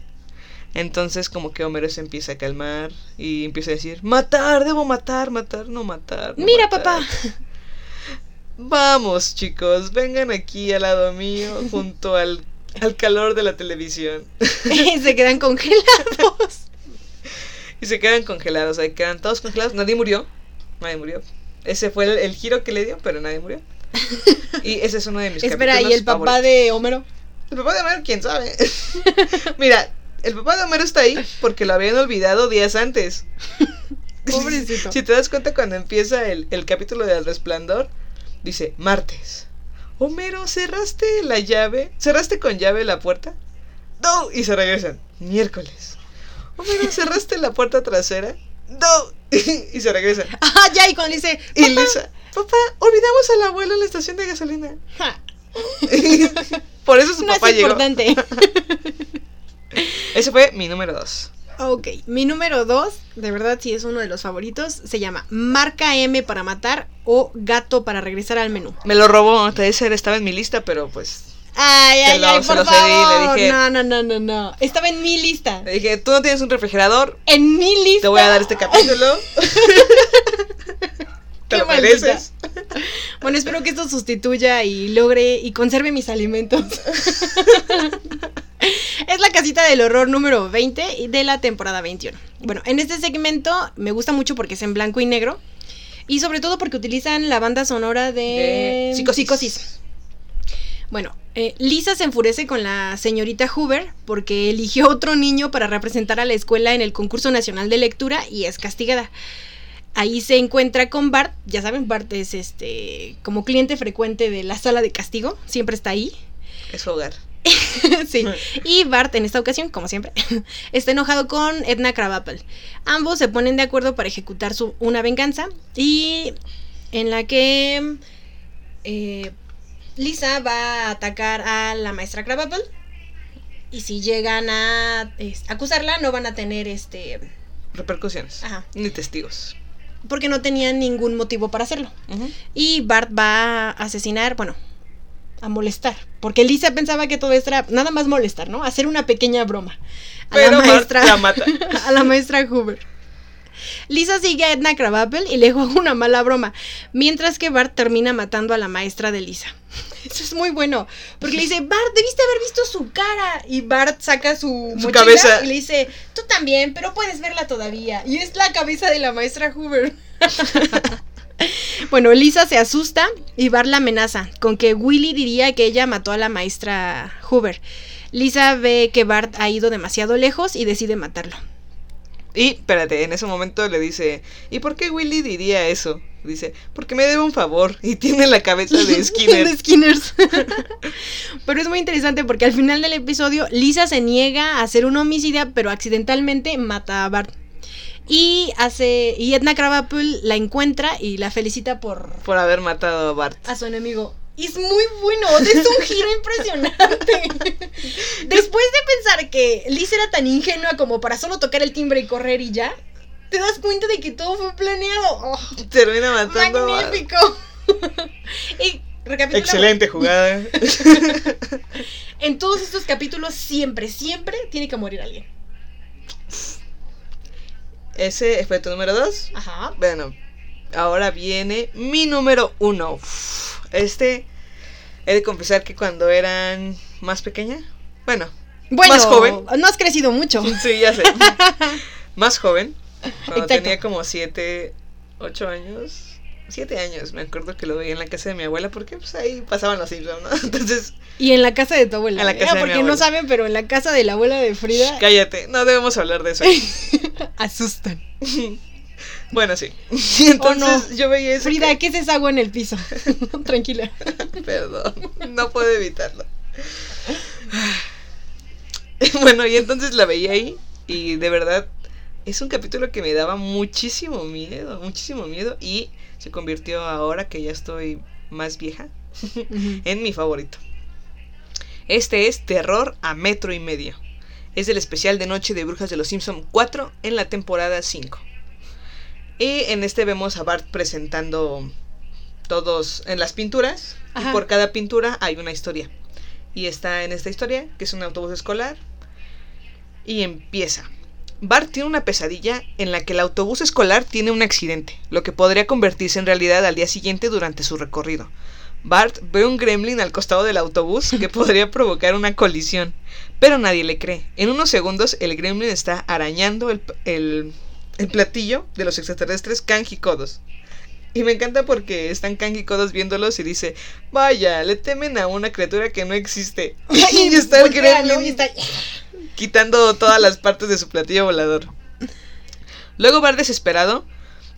Entonces como que Homero se empieza a calmar y empieza a decir, matar, debo matar, matar, no matar. no Mira, matar". papá. Vamos chicos, vengan aquí al lado mío junto al, al calor de la televisión. Se quedan congelados. y se quedan congelados, ahí quedan todos congelados, nadie murió, nadie murió. Ese fue el, el giro que le dio, pero nadie murió. Y ese es uno de mis Espera, ¿y el papá favoritos. de Homero? El papá de Homero, quién sabe. Mira, el papá de Homero está ahí porque lo habían olvidado días antes. Pobrecito. Si te das cuenta cuando empieza el, el capítulo del resplandor, dice, martes. Homero, ¿cerraste la llave? ¿Cerraste con llave la puerta? No, y se regresan. Miércoles. Homero, ¿cerraste la puerta trasera? No, y se regresan. Ah, ya, y cuando dice, Y Lisa, papá, olvidamos al abuelo en la estación de gasolina. "Ja, Por eso su no papá es llegó. importante. Ese fue mi número dos. ok, mi número dos, de verdad sí es uno de los favoritos, se llama Marca M para matar o Gato para regresar al menú. Me lo robó, ese estaba en mi lista, pero pues Ay, ay, lo- ay, por lo cedí, le favor. dije- No, no, no, no, no. Estaba en mi lista. le dije, tú no tienes un refrigerador, En mi lista. te voy a dar este capítulo. Te lo mereces. Bueno, espero que esto sustituya y logre y conserve mis alimentos. es la casita del horror número 20 y de la temporada 21. Bueno, en este segmento me gusta mucho porque es en blanco y negro. Y sobre todo porque utilizan la banda sonora de, De Psicosis. Bueno, eh, Lisa se enfurece con la señorita Hoover porque eligió otro niño para representar a la escuela en el concurso nacional de lectura y es castigada. Ahí se encuentra con Bart, ya saben, Bart es este como cliente frecuente de la sala de castigo, siempre está ahí. Es su hogar. sí. Y Bart, en esta ocasión, como siempre, está enojado con Edna Krabappel. Ambos se ponen de acuerdo para ejecutar su, una venganza y en la que eh, Lisa va a atacar a la maestra Krabappel y si llegan a es, acusarla no van a tener este Repercusiones. Ajá. Ni testigos. Porque no tenían ningún motivo para hacerlo. Y Bart va a asesinar, bueno, a molestar. Porque Lisa pensaba que todo esto era nada más molestar, ¿no? Hacer una pequeña broma. A Pero la Bart maestra. la mata. a la maestra Hoover. Lisa sigue a Edna Krabappel y le juega una mala broma. Mientras que Bart termina matando a la maestra de Lisa. Eso es muy bueno. Porque le dice, Bart, debiste haber visto su cara. Y Bart saca su, Su mochila cabeza. y le dice, tú también, pero puedes verla todavía. Y es la cabeza de la maestra Hoover. Bueno, Lisa se asusta y Bart la amenaza con que Willy diría que ella mató a la maestra Hoover. Lisa ve que Bart ha ido demasiado lejos y decide matarlo. Y, espérate, en ese momento le dice, ¿y por qué Willy diría eso? Dice, porque me debe un favor y tiene la cabeza de Skinner. de Skinners. pero es muy interesante porque al final del episodio Lisa se niega a hacer un homicidio, pero accidentalmente mata a Bart. Y hace y Edna Krabappel la encuentra y la felicita por por haber matado a Bart. a su enemigo. Y es muy bueno, o sea, es un giro impresionante. Después de pensar que Liz era tan ingenua como para solo tocar el timbre y correr y ya, te das cuenta de que todo fue planeado. Oh, Termina matando magnífico. y recapitulamos. Excelente jugada. En todos estos capítulos siempre, siempre tiene que morir alguien. Ese tu número dos. Ajá. Bueno, ahora viene mi número uno. Este, he de confesar que cuando eran más pequeña, bueno, Bueno, Más joven. no has crecido mucho. sí, ya sé, más joven, cuando Exacto. tenía como siete, ocho años, siete años, me acuerdo que lo veía en la casa de mi abuela porque pues ahí pasaban los Simpsons, ¿no? Entonces, Y en la casa de tu abuela. En la ¿eh? casa de mi Porque no abuela. saben, pero en la casa de la abuela de Frida shh, cállate, no debemos hablar de eso. asustan. Bueno, sí. Y entonces no. yo veía eso. Frida, que- ¿qué es esa agua en el piso? Tranquila. Perdón, no puedo evitarlo. Bueno, y entonces la veía ahí y de verdad es un capítulo que me daba muchísimo miedo, muchísimo miedo y se convirtió ahora que ya estoy más vieja en mi favorito. Este es Terror a metro y medio. Es del especial de Noche de Brujas de los Simpson 4 en la temporada 5. Y en este vemos a Bart presentando todos en las pinturas. Ajá. Y por cada pintura hay una historia. Y está en esta historia, que es un autobús escolar. Y empieza. Bart tiene una pesadilla en la que el autobús escolar tiene un accidente, lo que podría convertirse en realidad al día siguiente durante su recorrido. Bart ve un gremlin al costado del autobús que podría provocar una colisión, pero nadie le cree. En unos segundos el gremlin está arañando el, el el platillo de los extraterrestres Kanji Kodos. Y me encanta porque están Kanji Kodos viéndolos y dice, vaya, le temen a una criatura que no existe. y está el gremlin Y está- quitando todas las partes de su platillo volador. Luego Bart desesperado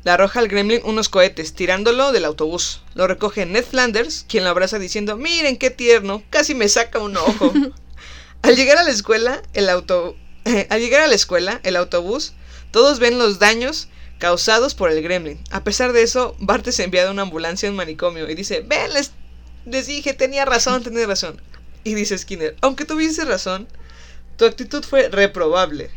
le arroja al gremlin unos cohetes, tirándolo del autobús. Lo recoge Ned Flanders, quien lo abraza diciendo, miren qué tierno, casi me saca un ojo. al llegar a la escuela, el auto... al llegar a la escuela, el autobús, todos ven los daños causados por el gremlin. A pesar de eso, Bart es enviado a una ambulancia en un manicomio y dice, ven, les, les dije, tenía razón, tenía razón. Y dice Skinner, aunque tuviese razón, tu actitud fue reprobable.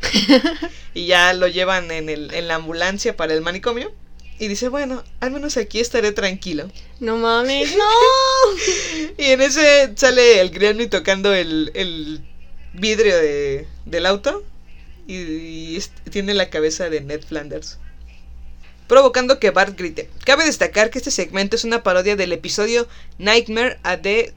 y ya lo llevan en, el, en la ambulancia para el manicomio. Y dice, bueno, al menos aquí estaré tranquilo. No mames, no. Y en ese sale el Gremlin tocando el, el vidrio de, del auto. Y, tiene la cabeza de Ned Flanders. Provocando que Bart grite. Cabe destacar que este segmento es una parodia del episodio Nightmare at the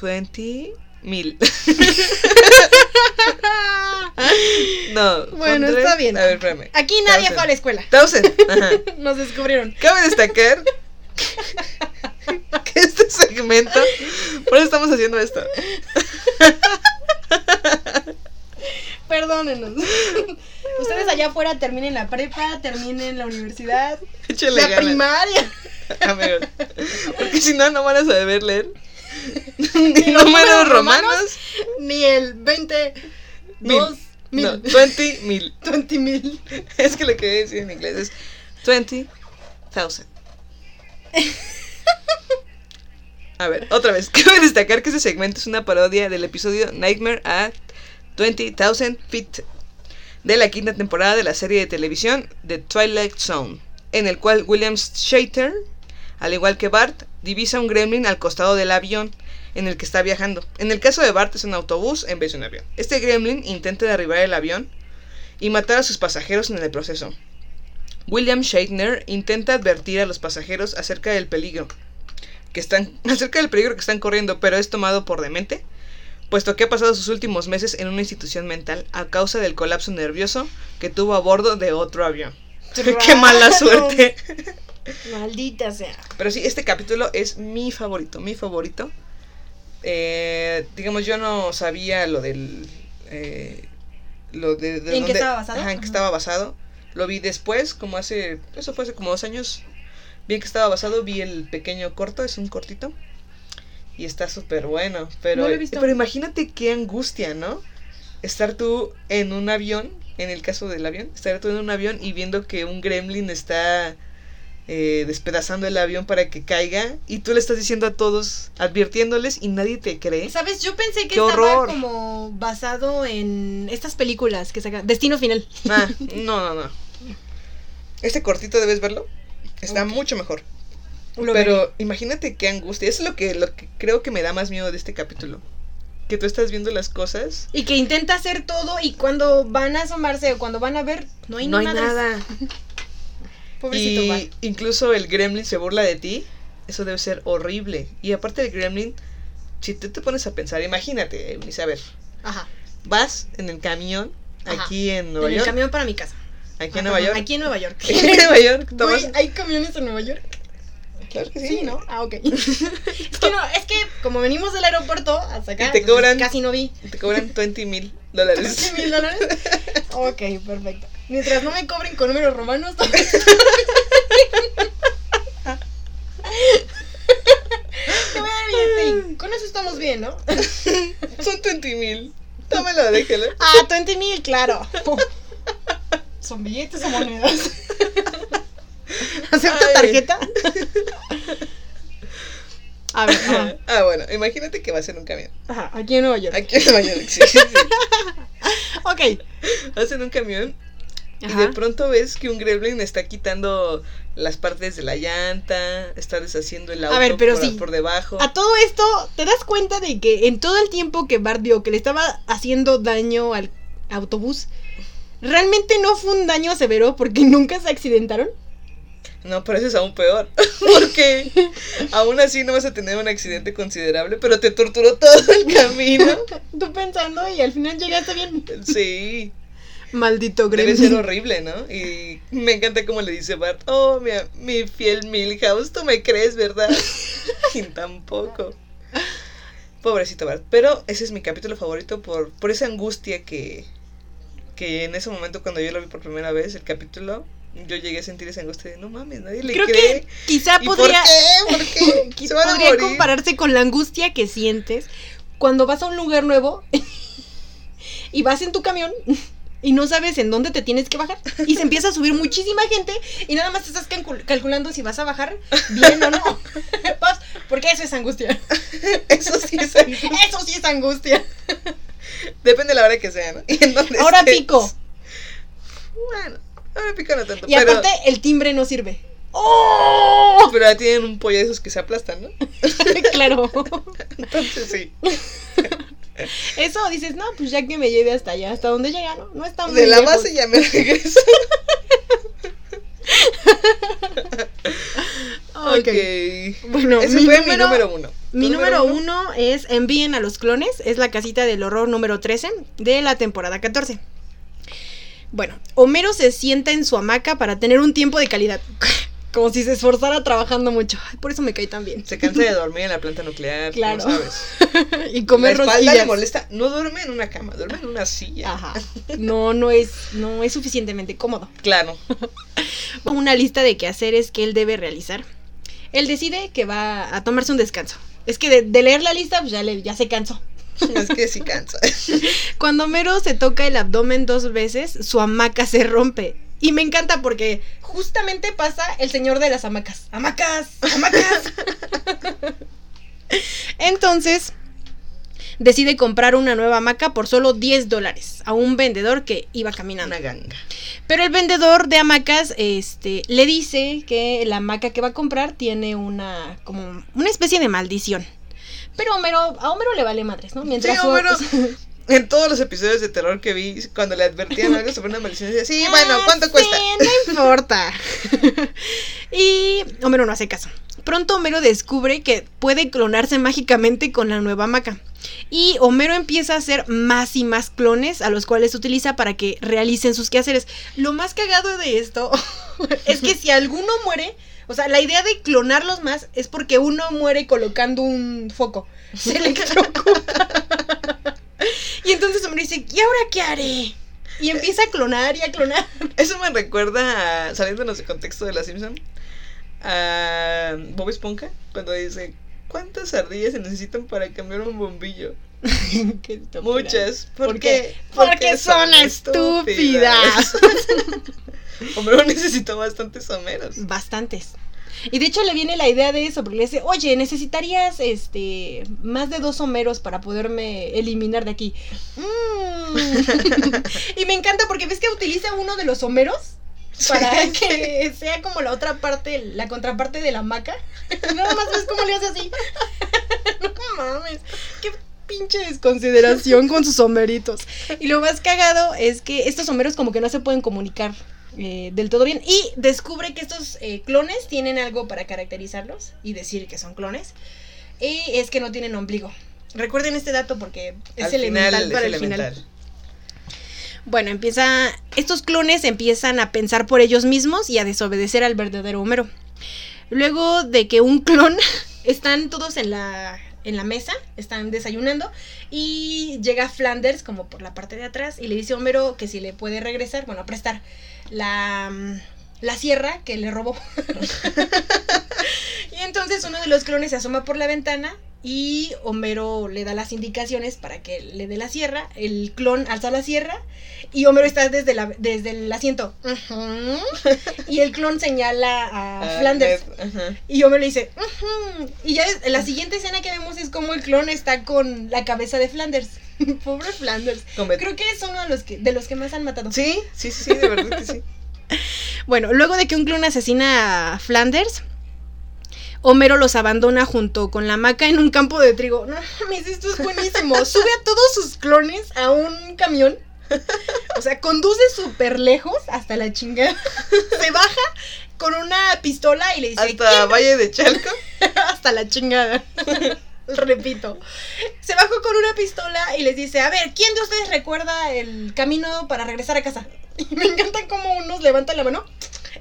20 mil. no. Bueno, está bien. A ver, espérame. Aquí nadie fue a la escuela. Thousand. Ajá. Nos descubrieron. Cabe destacar que este segmento. Por eso estamos haciendo esto. Perdónenos. Ustedes allá afuera terminen la prepa, terminen la universidad, Échale la ganas, primaria. amigos. Porque si no, no van a saber leer. Ni números romanos. Ni el 20. Mil. Dos mil. No, 20 mil. 20 mil. Es que lo que voy a decir en inglés es 20,000. A ver, otra vez. Cabe destacar que este segmento es una parodia del episodio Nightmare at 20,000 Feet de la quinta temporada de la serie de televisión The Twilight Zone, en el cual William Shater, al igual que Bart, divisa un gremlin al costado del avión en el que está viajando. En el caso de Bart es un autobús en vez de un avión. Este gremlin intenta derribar el avión y matar a sus pasajeros en el proceso. William Shatner intenta advertir a los pasajeros acerca del peligro que están acerca del peligro que están corriendo, pero es tomado por demente, puesto que ha pasado sus últimos meses en una institución mental a causa del colapso nervioso que tuvo a bordo de otro avión. ¡Qué mala suerte! Maldita sea. Pero sí, este capítulo es mi favorito, mi favorito. Eh, digamos, yo no sabía lo del... eh, lo de, de ¿En qué estaba basado? Ajá, en qué estaba basado. Lo vi después, como hace... Eso fue hace como dos años. Bien que estaba basado, vi el pequeño corto, es un cortito. Y está súper bueno. Pero, No lo he visto. pero imagínate qué angustia, ¿no? Estar tú en un avión, en el caso del avión, estar tú en un avión y viendo que un gremlin está eh, despedazando el avión para que caiga y tú le estás diciendo a todos, advirtiéndoles y nadie te cree. ¿Sabes? Yo pensé que ¡Qué estaba horror! como basado en estas películas que sacan. Destino final. Ah, no, no, no. Este cortito debes verlo. Está mucho mejor. Lo Pero veré. imagínate qué angustia. Eso es lo que, lo que creo que me da más miedo de este capítulo. Que tú estás viendo las cosas. Y que intenta hacer todo y cuando van a asomarse o cuando van a ver, no hay, no hay madres. nada. Pobrecito y incluso el gremlin se burla de ti. Eso debe ser horrible. Y aparte del gremlin, si tú te pones a pensar, imagínate, Eunice, a ver, Ajá. vas en el camión Ajá. aquí en Nueva en el York. camión para mi casa. Aquí en Nueva York. Aquí en Nueva York. Aquí en Nueva York. ¿hay camiones en Nueva York? Claro que sí. Sí, ¿no? Ah, ok. es que no, es que como venimos del aeropuerto hasta acá, te cobran- casi no vi. Te cobran 20 mil dólares. ¿Sí, mil dólares? Ok, perfecto. Mientras no me cobren con números romanos, todo Te voy a dar billete y con eso estamos bien, ¿no? Son 20 mil. Tómalo, déjalo. Ah, 20 mil, claro. ¿Son billetes o monedas? ¿Acepta Ay. tarjeta? A ver, ajá. Ah, bueno, imagínate que vas en un camión. Ajá, aquí en Nueva York. Aquí en Nueva York, sí. Ok. Vas en un camión y de pronto ves que un gremlin está quitando las partes de la llanta, está deshaciendo el auto ver, pero por, sí. por debajo. A todo esto, ¿te das cuenta de que en todo el tiempo que Bart vio que le estaba haciendo daño al autobús, realmente no fue un daño severo porque nunca se accidentaron? No, pero eso es aún peor. Porque aún así no vas a tener un accidente considerable, pero te torturó todo el camino. Tú pensando y al final llegaste bien. Sí. Maldito debe ser Gremlin. horrible, ¿no? Y me encanta cómo le dice Bart, oh, mi, mi fiel Milhouse, tú me crees, ¿verdad? y tampoco. Pobrecito Bart. Pero ese es mi capítulo favorito por, por esa angustia que, que en ese momento cuando yo lo vi por primera vez, el capítulo, yo llegué a sentir esa angustia de, no mames, nadie le Creo cree. que quizá ¿Y podría, ¿Por qué? Podría compararse con la angustia que sientes cuando vas a un lugar nuevo y vas en tu camión y no sabes en dónde te tienes que bajar y se empieza a subir muchísima gente y nada más estás calcul- calculando si vas a bajar bien o no. Porque eso es angustia. Eso sí es angustia. Eso sí es angustia. Depende de la hora que sea, ¿no? Y en dónde Ahora estés. pico. Bueno, no tanto. Y pero, aparte el timbre no sirve. ¡Oh! pero tienen un pollo de esos que se aplastan, ¿no? claro. Entonces sí. Eso dices, no, pues ya que me lleve hasta allá, hasta donde llega, ¿no? No está muy De la lejos. base ya me regreso. Ok. ok. Bueno, Ese mi fue mi número- número uno. Mi ¿Tu número uno es Envíen a los clones. Es la casita del horror número 13 de la temporada 14. Bueno, Homero se sienta en su hamaca para tener un tiempo de calidad. Como si se esforzara trabajando mucho. Ay, Por eso me cae tan bien. Se cansa de dormir en la planta nuclear. Claro. ¿cómo sabes? y comer la espalda le rosquillas. molesta. No duerme en una cama, duerme en una silla. Ajá. No, no es, no es suficientemente cómodo. Claro. Una lista de quehaceres que él debe realizar. Él decide que va a tomarse un descanso. Es que de, de leer la lista, pues ya, le, ya se cansó. Es que sí cansa. Cuando Homero se toca el abdomen dos veces, su hamaca se rompe. Y me encanta porque justamente pasa el señor de las hamacas. ¡Hamacas! ¡Hamacas! Entonces, decide comprar una nueva hamaca por solo 10 dólares a un vendedor que iba caminando. Una ganga. Pero el vendedor de hamacas este, le dice que la hamaca que va a comprar tiene una, como una especie de maldición. Pero Homero, a Homero le vale madres, ¿no? Mientras Sí, Homero, En todos los episodios de terror que vi, cuando le advertían algo sobre una maldición, decía, sí, bueno, Ah, ¿cuánto sí, cuesta? no importa. y Homero no hace caso. Pronto Homero descubre que puede clonarse mágicamente con la nueva hamaca. Y Homero empieza a hacer más y más clones a los cuales utiliza para que realicen sus quehaceres. Lo más cagado de esto es que si alguno muere, o sea, la idea de clonarlos más es porque uno muere colocando un foco. Se electrocuta. y entonces Homero dice, ¿y ahora qué haré? Y empieza a clonar y a clonar. Eso me recuerda, a, saliéndonos de contexto de la Simpson, a Bob Esponja, cuando dice, ¿cuántas ardillas se necesitan para cambiar un bombillo? Muchas. ¿Por, ¿Por qué? Porque son estúpidas. Homero necesitó bastantes homeros. Bastantes. Y de hecho le viene la idea de eso, porque le dice, oye, necesitarías este más de dos homeros para poderme eliminar de aquí. Mm. y me encanta porque ves que utiliza uno de los homeros para Sí. que sea como la otra parte, la contraparte de la maca. Nada más ves cómo le hace así. no mames, qué pinche desconsideración con sus homeritos. Y lo más cagado es que estos homeros como que no se pueden comunicar eh, del todo bien. Y descubre que estos eh, clones tienen algo para caracterizarlos y decir que son clones. Y es que no tienen ombligo. Recuerden este dato porque es Al elemental final para es el final. Bueno, empieza. Estos clones empiezan a pensar por ellos mismos y a desobedecer al verdadero Homero. Luego de que un clon están todos en la en la mesa, están desayunando y llega Flanders como por la parte de atrás y le dice a Homero que si le puede regresar, bueno, prestar la la sierra que le robó. y entonces uno de los clones se asoma por la ventana y Homero le da las indicaciones para que le dé la sierra. El clon alza la sierra y Homero está desde, la, desde el asiento. Y el clon señala a Ah, Flanders. Y Homero le dice, y ya es- la siguiente escena que vemos es como el clon está con la cabeza de Flanders. Pobre Flanders. Creo que es uno de los que, de los que más han matado. Sí, sí, sí, sí, de verdad que sí. Bueno, luego de que un clon asesina a Flanders, Homero los abandona junto con la maca en un campo de trigo. No mames, esto es buenísimo. Sube a todos sus clones a un camión. O sea, conduce súper lejos hasta la chingada. Se baja con una pistola y le dice Hasta "¿Quién- Valle de Chalco. hasta la chingada. Repito. Se bajó con una pistola y les dice, a ver, ¿quién de ustedes recuerda el camino para regresar a casa? Y me encanta cómo unos levantan la mano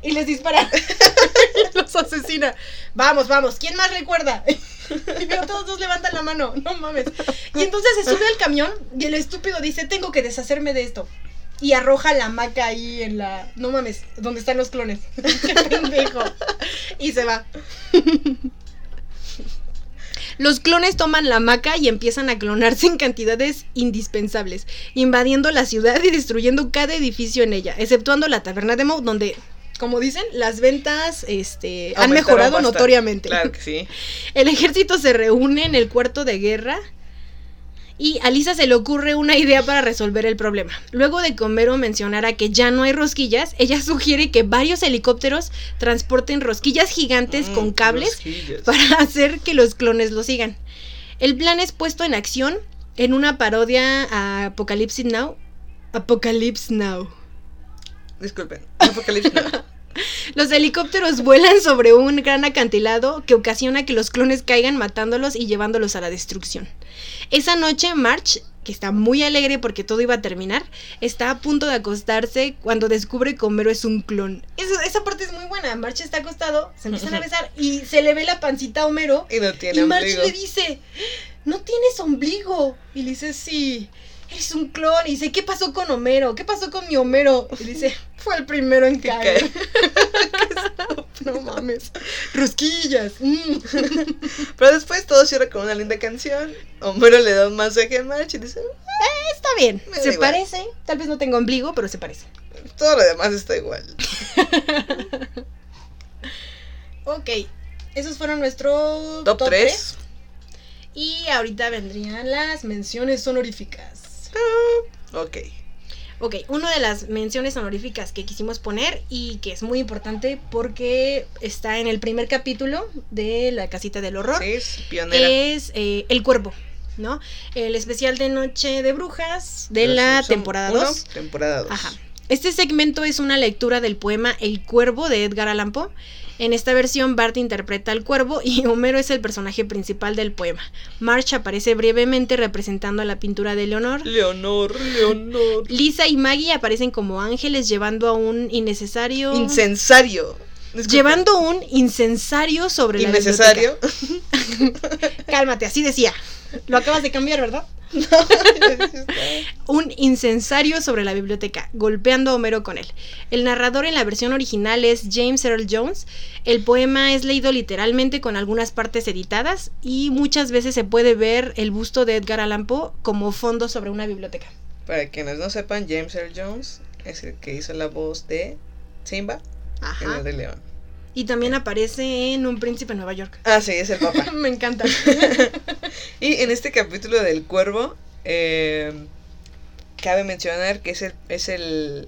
y les dispara. los asesina. Vamos, vamos, ¿quién más recuerda? Y veo todos dos levantan la mano, no mames. Y entonces se sube al camión y el estúpido dice, tengo que deshacerme de esto. Y arroja la maca ahí en la... No mames, donde están los clones. Qué pendejo. Y se va. Los clones toman la maca y empiezan a clonarse en cantidades indispensables, invadiendo la ciudad y destruyendo cada edificio en ella, exceptuando la taberna de Moe, donde, como dicen, las ventas este, han mejorado bastante. notoriamente. Claro que sí. El ejército se reúne en el cuarto de guerra y a Lisa se le ocurre una idea para resolver el problema. Luego de que Homero mencionara que ya no hay rosquillas, ella sugiere que varios helicópteros transporten rosquillas gigantes Mm, con cables rosquillas. para hacer que los clones lo sigan. El plan es puesto en acción en una parodia a Apocalypse Now. Apocalypse Now. Disculpen. Apocalipsis. no. Los helicópteros vuelan sobre un gran acantilado que ocasiona que los clones caigan matándolos y llevándolos a la destrucción. Esa noche March, que está muy alegre porque todo iba a terminar, está a punto de acostarse cuando descubre que Homero es un clon. Eso- esa parte es muy buena. March está acostado, se empiezan a besar y se le ve la pancita a Homero. Y no tiene Y March ombligo. le dice, no tienes ombligo. Y le dice, sí, eres un clon. Y dice, ¿qué pasó con Homero? ¿Qué pasó con mi Homero? Y dice, fue el primero en caer. cae. no mames. Rosquillas. mm. Pero después todo cierra con una linda canción. Homero le da un masaje a March y dice, Está bien. Me Se igual. parece. Tal vez no tenga ombligo, pero se parece. todo lo demás está igual. Ok. Esos fueron nuestros Top 3. tres. Y ahorita vendrían las menciones honoríficas. Ok. Ok, una de las menciones honoríficas que quisimos poner y que es muy importante porque está en el primer capítulo de La Casita del Horror Sí, es pionera. es eh, El Cuervo, ¿no? El especial de Noche de Brujas de Los la Simpson temporada uno, 2. Temporada 2. Ajá. Este segmento es una lectura del poema El Cuervo de Edgar Allan Poe. En esta versión, Bart interpreta al cuervo y Homero es el personaje principal del poema. March aparece brevemente representando a la pintura de Leonor. Leonor, Leonor. Lisa y Maggie aparecen como ángeles llevando a un innecesario. Incensario. Disculpe. Llevando un incensario sobre la Innecesario. Cálmate, así decía. Lo acabas de cambiar, ¿verdad? un incensario sobre la biblioteca, golpeando a Homero con él. El narrador en la versión original es James Earl Jones. El poema es leído literalmente con algunas partes editadas y muchas veces se puede ver el busto de Edgar Allan Poe como fondo sobre una biblioteca. Para quienes no sepan, James Earl Jones es el que hizo la voz de Simba en el de León. Y también aparece en Un príncipe en Nueva York. Ah, sí, es el papá. Me encanta. y en este capítulo del cuervo, eh, cabe mencionar que es el, es el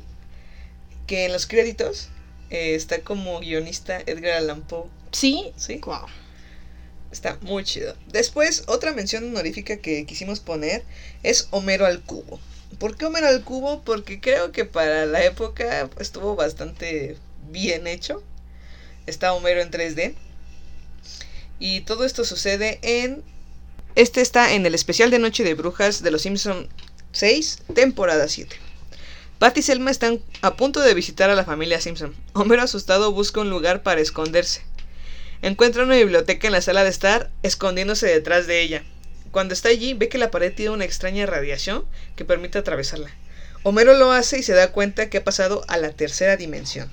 que en los créditos eh, está como guionista Edgar Allan Poe. ¿Sí? Sí. Wow. Está muy chido. Después, otra mención honorífica que quisimos poner es Homero al cubo. ¿Por qué Homero al cubo? Porque creo que para la época estuvo bastante bien hecho. Está Homero en 3D. Y todo esto sucede en... Este está en el especial de Noche de Brujas de los Simpson 6, temporada 7. Pat y Selma están a punto de visitar a la familia Simpson. Homero asustado busca un lugar para esconderse. Encuentra una biblioteca en la sala de estar, escondiéndose detrás de ella. Cuando está allí, ve que la pared tiene una extraña radiación que permite atravesarla. Homero lo hace y se da cuenta que ha pasado a la tercera dimensión.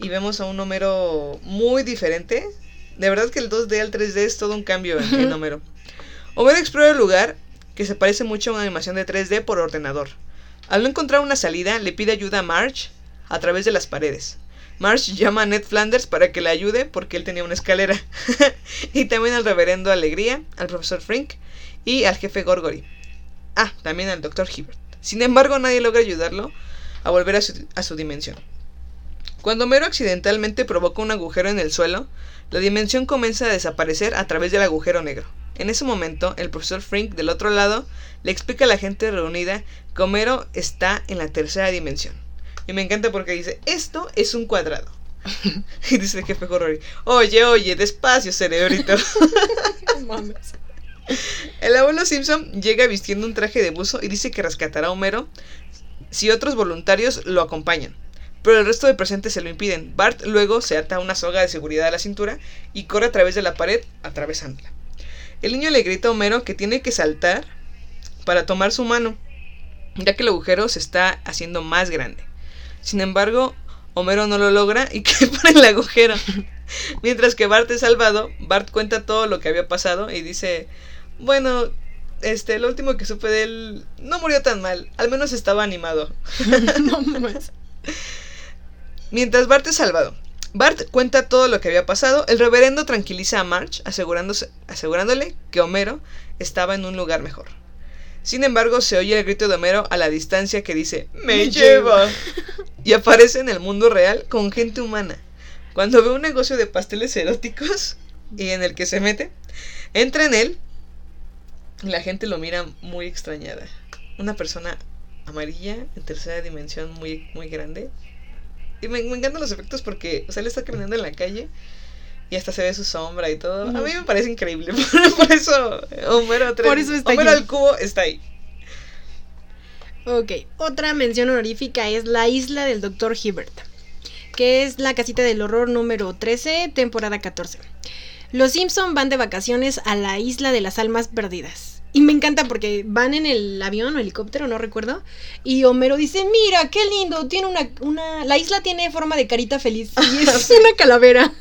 Y vemos a un Homero muy diferente. De verdad que el 2D al 3D es todo un cambio en, en Homero. Homero explora el lugar, que se parece mucho a una animación de 3D por ordenador. Al no encontrar una salida, le pide ayuda a Marge a través de las paredes. Marge llama a Ned Flanders para que le ayude porque él tenía una escalera. y también al reverendo Alegría, al profesor Frink y al jefe Gorgory. Ah, también al doctor Hibbert. Sin embargo, nadie logra ayudarlo a volver a su, a su dimensión. Cuando Homero accidentalmente provoca un agujero en el suelo, la dimensión comienza a desaparecer a través del agujero negro. En ese momento, el profesor Frink del otro lado le explica a la gente reunida que Homero está en la tercera dimensión. Y me encanta porque dice, esto es un cuadrado. y dice el jefe Gorgory, oye, oye, despacio, cerebrito. El abuelo Simpson llega vistiendo un traje de buzo y dice que rescatará a Homero si otros voluntarios lo acompañan. Pero el resto de presentes se lo impiden. Bart luego se ata una soga de seguridad a la cintura y corre a través de la pared, atravesándola. El niño le grita a Homero que tiene que saltar para tomar su mano, ya que el agujero se está haciendo más grande. Sin embargo, Homero no lo logra y cae por el agujero. Mientras que Bart es salvado, Bart cuenta todo lo que había pasado y dice, bueno, este, lo último que supe de él no murió tan mal, al menos estaba animado. no mames. Mientras Bart es salvado, Bart cuenta todo lo que había pasado, el reverendo tranquiliza a March asegurándose, asegurándole que Homero estaba en un lugar mejor. Sin embargo, se oye el grito de Homero a la distancia que dice, ¡Me, Me lleva! y aparece en el mundo real con gente humana. Cuando ve un negocio de pasteles eróticos y en el que se mete, entra en él y la gente lo mira muy extrañada. Una persona amarilla en tercera dimensión muy, muy grande. Y me, me encantan los efectos porque, o sea, él está caminando en la calle y hasta se ve su sombra y todo. A mí me parece increíble. Por eso Homero, tres- Por eso está Homero al cubo está ahí. Ok, otra mención honorífica es la isla del Dr. Hibbert, que es la casita del horror número 13, temporada 14. Los Simpson van de vacaciones a la isla de las almas perdidas. Y me encanta porque van en el avión o helicóptero, no recuerdo. Y Homero dice, mira, qué lindo, tiene una, una... La isla tiene forma de carita feliz. Y es una calavera.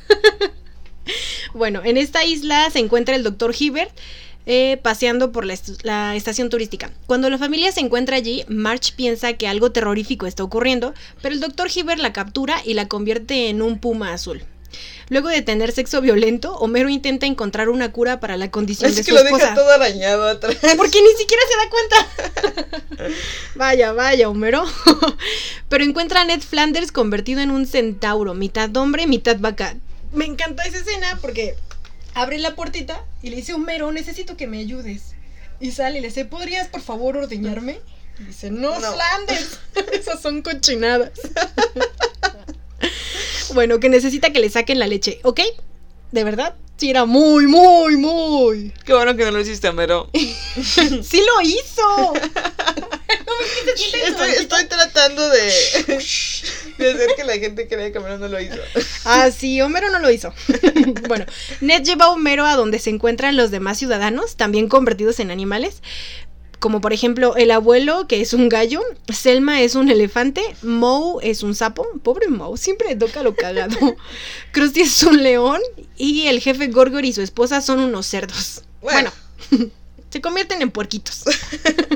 bueno, en esta isla se encuentra el Dr. Hibbert eh, paseando por la, est- la estación turística. Cuando la familia se encuentra allí, March piensa que algo terrorífico está ocurriendo, pero el Dr. Hibbert la captura y la convierte en un puma azul. Luego de tener sexo violento, Homero intenta encontrar una cura para la condición de que su lo esposa. deja todo arañado atrás. Porque ni siquiera se da cuenta. vaya, vaya, Homero. Pero encuentra a Ned Flanders convertido en un centauro, mitad hombre, mitad vaca. Me encanta esa escena porque abre la puertita y le dice, Homero, necesito que me ayudes. Y sale y le dice, ¿podrías por favor ordeñarme? Y dice, no, No. Flanders, esas son cochinadas. bueno, que necesita que le saquen la leche, ¿ok? ¿De verdad? Sí, era muy, muy, muy. Qué bueno que no lo hiciste, Homero. ¡Sí lo hizo! Estoy, estoy tratando de, de hacer que la gente crea que Homero no lo hizo. Ah, sí, Homero no lo hizo. bueno, Ned lleva a Homero a donde se encuentran los demás ciudadanos, también convertidos en animales. Como por ejemplo el abuelo, que es un gallo, Selma es un elefante, Moe es un sapo, pobre Moe, siempre le toca lo cagado. Krusty es un león y el jefe Gorgor y su esposa son unos cerdos. Bueno. Bueno, se convierten en puerquitos.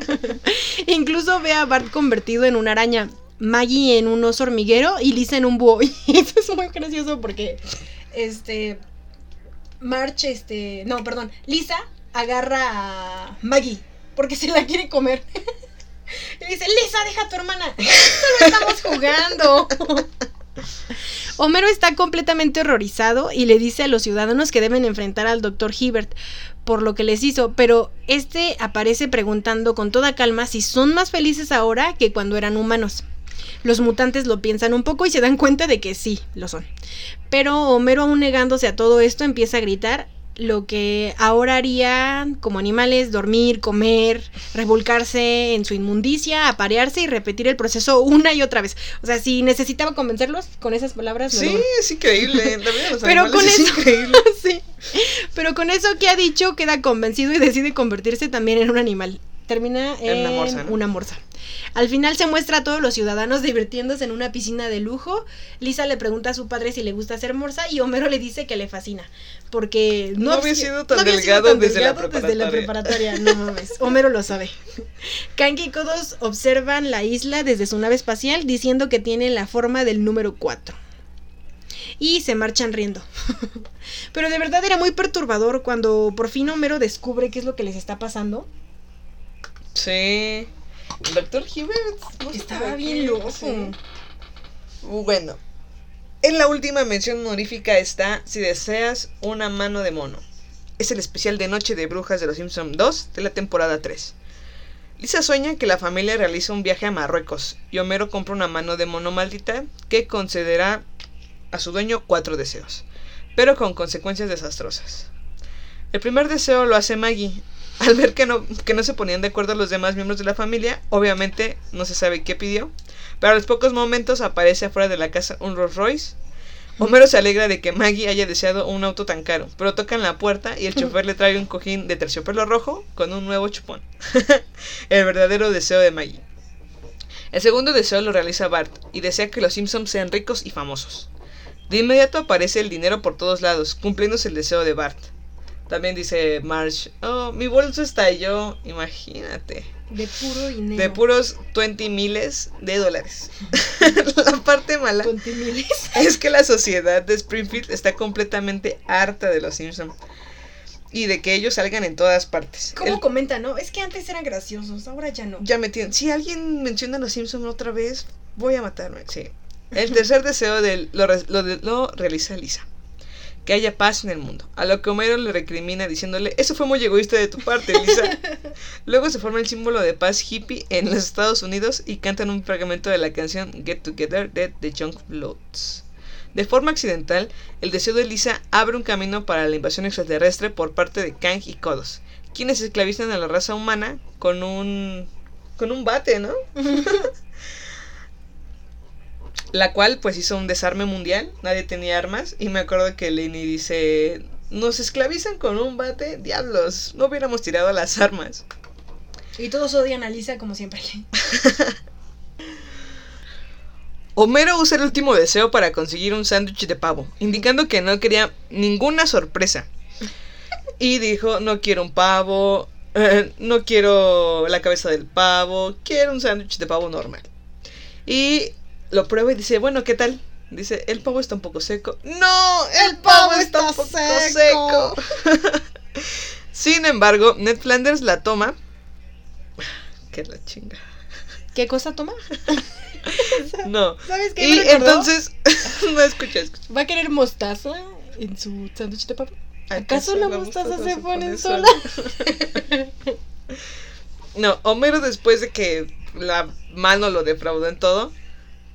Incluso ve a Bart convertido en una araña, Maggie en un oso hormiguero y Lisa en un búho. Y eso es muy gracioso porque este March este, no, perdón, Lisa agarra a Maggie porque se la quiere comer. Y dice, "Lisa, deja a tu hermana. Solo estamos jugando." Homero está completamente horrorizado y le dice a los ciudadanos que deben enfrentar al Dr. Hibbert por lo que les hizo, pero este aparece preguntando con toda calma si son más felices ahora que cuando eran humanos. Los mutantes lo piensan un poco y se dan cuenta de que sí, lo son. Pero Homero, aún negándose a todo esto, empieza a gritar lo que ahora haría como animales, dormir, comer, revolcarse en su inmundicia, aparearse y repetir el proceso una y otra vez. O sea, si necesitaba convencerlos con esas palabras, Sí, es increíble. Los Pero con es eso, increíble. sí. Pero con eso que ha dicho, queda convencido y decide convertirse también en un animal. Termina en, En una morsa, ¿no? una morsa. Al final se muestra a todos los ciudadanos divirtiéndose en una piscina de lujo. Lisa le pregunta a su padre si le gusta hacer morsa y Homero le dice que le fascina. Porque no, No había si- sido tan había delgado desde la desde la preparatoria. preparatoria. No mames, Homero lo sabe. Kanki y Kodos observan la isla desde su nave espacial diciendo que tiene la forma del número 4 y se marchan riendo. Pero de verdad era muy perturbador cuando por fin Homero descubre qué es lo que les está pasando. Sí. El doctor Hibbert. no Estaba bien loco. sí. Bueno. En la última mención honorífica está Si deseas una mano de mono. Es el especial de Noche de Brujas de los Simpson 2 de la temporada 3. Lisa sueña que la familia realiza un viaje a Marruecos y Homero compra una mano de mono maldita que concederá a su dueño cuatro deseos, pero con consecuencias desastrosas. El primer deseo lo hace Maggie, Al ver que no, que no se ponían de acuerdo los demás miembros de la familia, obviamente no se sabe qué pidió, pero a los pocos momentos aparece afuera de la casa un Rolls Royce. Homero se alegra de que Maggie haya deseado un auto tan caro, pero tocan la puerta y el chofer le trae un cojín de terciopelo rojo con un nuevo chupón. el verdadero deseo de Maggie. El segundo deseo lo realiza Bart y desea que los Simpsons sean ricos y famosos. De inmediato aparece el dinero por todos lados, cumpliéndose el deseo de Bart. También dice Marge, oh, mi bolso estalló, imagínate. De puro dinero. De puros 20 miles de dólares. la parte mala Contimiles. es que la sociedad de Springfield está completamente harta de los Simpsons. Y de que ellos salgan en todas partes. ¿Cómo El- comenta, no? Es que antes eran graciosos, ahora ya no. ya me tienen. Si alguien menciona a los Simpsons otra vez, voy a matarme. Sí. El tercer deseo de él lo, lo lo realiza Lisa. Que haya paz en el mundo. A lo que Homero le recrimina diciéndole, eso fue muy egoísta de tu parte, Lisa. Luego se forma el símbolo de paz hippie en los Estados Unidos y cantan un fragmento de la canción Get Together de The Junk Bloods. De forma accidental, el deseo de Lisa abre un camino para la invasión extraterrestre por parte de Kang y Kodos, quienes esclavizan a la raza humana con un con un bate, ¿no? la cual pues hizo un desarme mundial, nadie tenía armas y me acuerdo que Lenny dice, "Nos esclavizan con un bate, diablos, no hubiéramos tirado las armas." Y todos odian a Lisa como siempre. Homero usa el último deseo para conseguir un sándwich de pavo, indicando que no quería ninguna sorpresa. Y dijo, no quiero un pavo, eh, no quiero la cabeza del pavo, quiero un sándwich de pavo normal. Y lo prueba y dice, bueno, ¿qué tal? Dice, el pavo está un poco seco. No, el, pavo está, un poco seco. Sin embargo, Ned Flanders la toma. Que la chinga. ¿Qué cosa toma? No. ¿Sabes qué? Y me entonces, no escucha, escucha. ¿Va a querer mostaza en su sándwich de papa? ¿Acaso la mostaza se pone sola? sola? no, Homero después de que la mano lo defraudó en todo,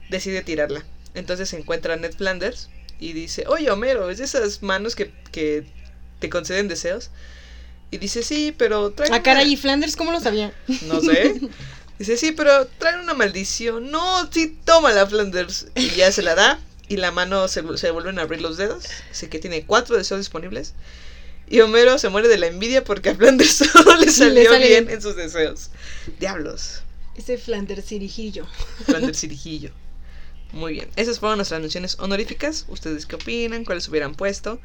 decide tirarla. Entonces se encuentra a Ned Flanders y dice, oye Homero, ¿es de esas manos que, que te conceden deseos? Y dice, sí, pero trae A una- Ah, caray, ¿y Flanders cómo lo sabía? No sé. Dice, sí, pero trae una maldición. No, sí, tómala, Flanders. Y ya se la da. Y la mano se, se vuelven a abrir los dedos. Así que tiene cuatro deseos disponibles. Y Homero se muere de la envidia porque a Flanders todo le salió bien. en sus deseos. Diablos. Ese Flanders cirijillo. Flanders cirijillo. Muy bien. Esas fueron nuestras menciones honoríficas. ¿Ustedes qué opinan? ¿Cuáles hubieran puesto?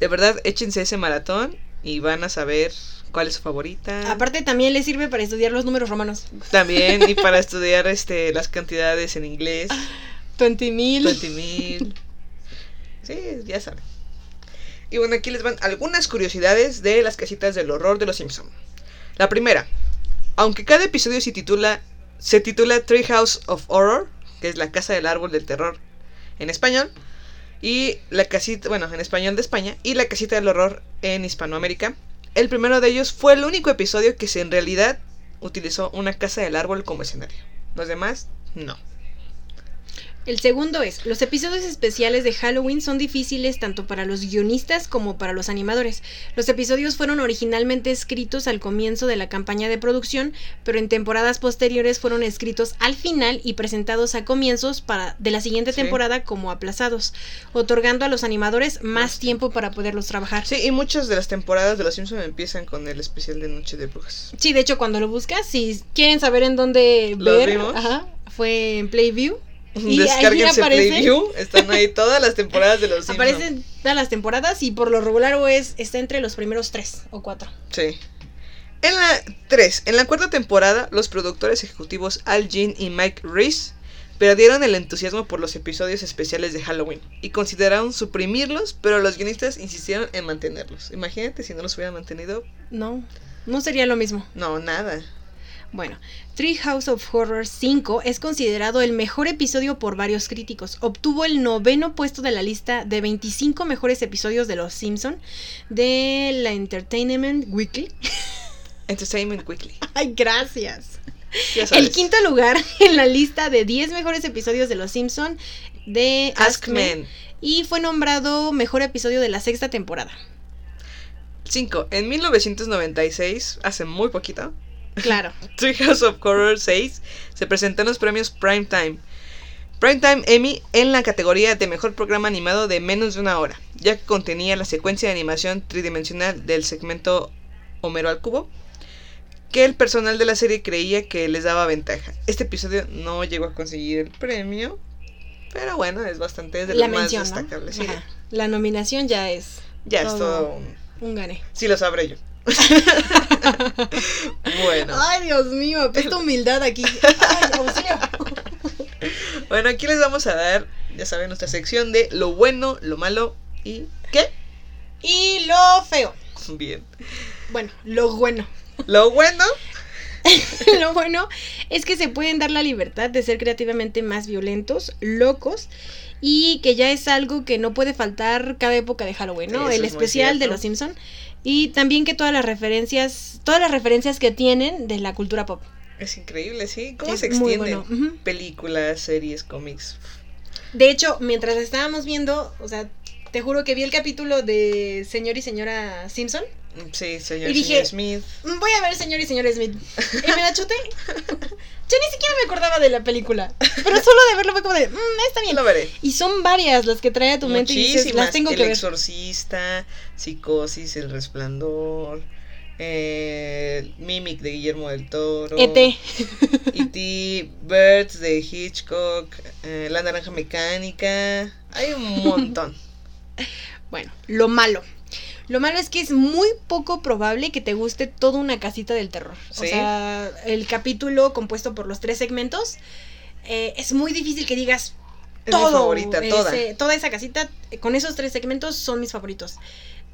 De verdad, échense ese maratón y van a saber cuál es su favorita. Aparte también le sirve para estudiar los números romanos. También, y para estudiar este las cantidades en inglés. 20 mil. 20 mil. Sí, ya saben. Y bueno, aquí les van algunas curiosidades de las casitas del horror de los Simpson. La primera, aunque cada episodio se titula se titula Treehouse of Horror, que es la casa del árbol del terror en español, y la casita, bueno, en español de España, y la casita del horror en Hispanoamérica. El primero de ellos fue el único episodio que se en realidad utilizó una casa del árbol como escenario. Los demás, no. El segundo es, los episodios especiales de Halloween son difíciles tanto para los guionistas como para los animadores. Los episodios fueron originalmente escritos al comienzo de la campaña de producción, pero en temporadas posteriores fueron escritos al final y presentados a comienzos para, de la siguiente Sí. temporada como aplazados, otorgando a los animadores más tiempo para poderlos trabajar. Sí, y muchas de las temporadas de Los Simpsons empiezan con el especial de Noche de Brujas. Sí, de hecho, cuando lo buscas, si quieren saber en dónde ¿Los ver, ajá, fue en Playview. Y Descárguense aparece- están ahí todas las temporadas de Los Simpsons. Aparecen todas las temporadas y por lo regular o es, está entre los primeros tres o cuatro. Sí. En la 3, en la cuarta temporada, los productores ejecutivos Al Jean y Mike Reese perdieron el entusiasmo por los episodios especiales de Halloween y consideraron suprimirlos, pero los guionistas insistieron en mantenerlos. Imagínate si no los hubieran mantenido. No, no sería lo mismo. No, nada. Bueno, Tree House of Horror 5 es considerado el mejor episodio por varios críticos. Obtuvo el noveno puesto de la lista de 25 mejores episodios de Los Simpson de la Entertainment Weekly. Entertainment Weekly. Ay, gracias. El quinto lugar en la lista de 10 mejores episodios de Los Simpson de Ask Men. y fue nombrado mejor episodio de la sexta temporada. 5. En 1996, hace muy poquito, Claro. Treehouse of Horror 6 se presentó en los premios Primetime. Primetime Emmy en la categoría de mejor programa animado de menos de una hora, ya que contenía la secuencia de animación tridimensional del segmento Homero al cubo, que el personal de la serie creía que les daba ventaja. Este episodio no llegó a conseguir el premio, pero bueno, es bastante es de La lo más destacable. sí. La nominación ya es Ya es Todo. todo un... un gane. Sí lo sabré yo. bueno. Ay, Dios mío, esta humildad aquí. Ay, auxilio. Bueno, aquí les vamos a dar, ya saben, nuestra sección de lo bueno, lo malo y ¿qué? Y lo feo. Bien. Bueno, lo bueno. Lo bueno, lo bueno es que se pueden dar la libertad de ser creativamente más violentos, locos y que ya es algo que no puede faltar cada época de Halloween, ¿no? Eso El es especial de los Simpson y también que todas las referencias, todas las referencias que tienen de la cultura pop. es increíble, ¿sí? ¿Cómo Es se extienden? bueno. Películas, series, cómics. De hecho, mientras estábamos viendo, o sea, te juro que vi el capítulo de Señor y Señora Simpson. Sí, señor, Y dije- señor Smith. Mm, Voy a ver Señor y Señora Smith. Y me la chuté. Yo ni siquiera me acordaba de la película. Pero solo de verlo fue como de, "Mm, está bien. Lo veré. Y son varias las que trae a tu mente y dices, Muchísimas. las tengo el que ver. exorcista, Psicosis, El Resplandor, eh, Mimic de Guillermo del Toro. ET. E.T., Birds de Hitchcock, eh, La Naranja Mecánica. Hay un montón. Bueno, lo malo. Lo malo es que es muy poco probable que te guste toda una casita del terror. O sea, el capítulo compuesto por los tres segmentos, eh, es muy difícil que digas Es mi favorita, toda. ese- toda esa casita, con esos tres segmentos, son mis favoritos.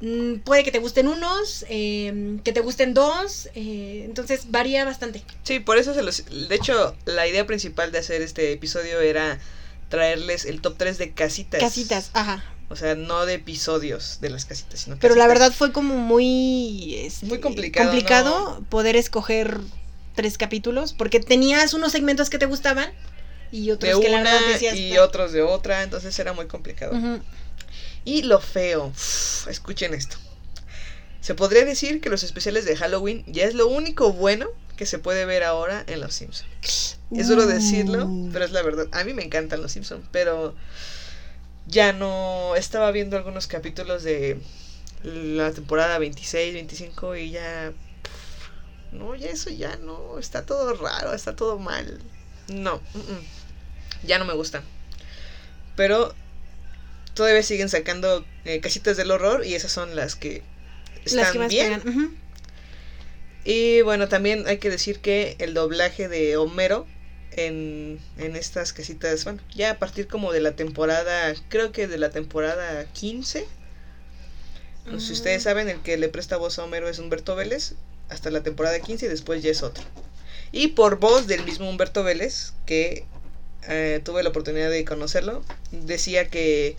Mm, puede que te gusten unos, eh, que te gusten dos, eh, entonces varía bastante. Sí, por eso se los... De hecho, la idea principal de hacer este episodio era traerles el top 3 de casitas. Casitas, ajá. O sea, no de episodios de las casitas, sino Pero la verdad fue como muy... este, Muy complicado, complicado poder escoger tres capítulos, porque tenías unos segmentos que te gustaban y otros de que una decías... y otros de otra, entonces era muy complicado. Y lo feo, uf, escuchen esto. Se podría decir que los especiales de Halloween ya es lo único bueno que se puede ver ahora en Los Simpsons. Es duro decirlo, Uh. pero es la verdad. A mí me encantan Los Simpsons, pero ya no estaba viendo algunos capítulos de la temporada 26, 25 y ya no, ya eso ya no, está todo raro, está todo mal. No, ya no me gustan. Pero todavía siguen sacando eh, casitas del horror y esas son las que están Las que más bien. Y bueno, también hay que decir que el doblaje de Homero en, en estas casitas, bueno, ya a partir como de la temporada, creo que de la temporada 15, no sé si ustedes saben, el que le presta voz a Homero es Humberto Vélez, hasta la temporada 15 y después ya es otro. Y por voz del mismo Humberto Vélez, que eh, tuve la oportunidad de conocerlo, decía que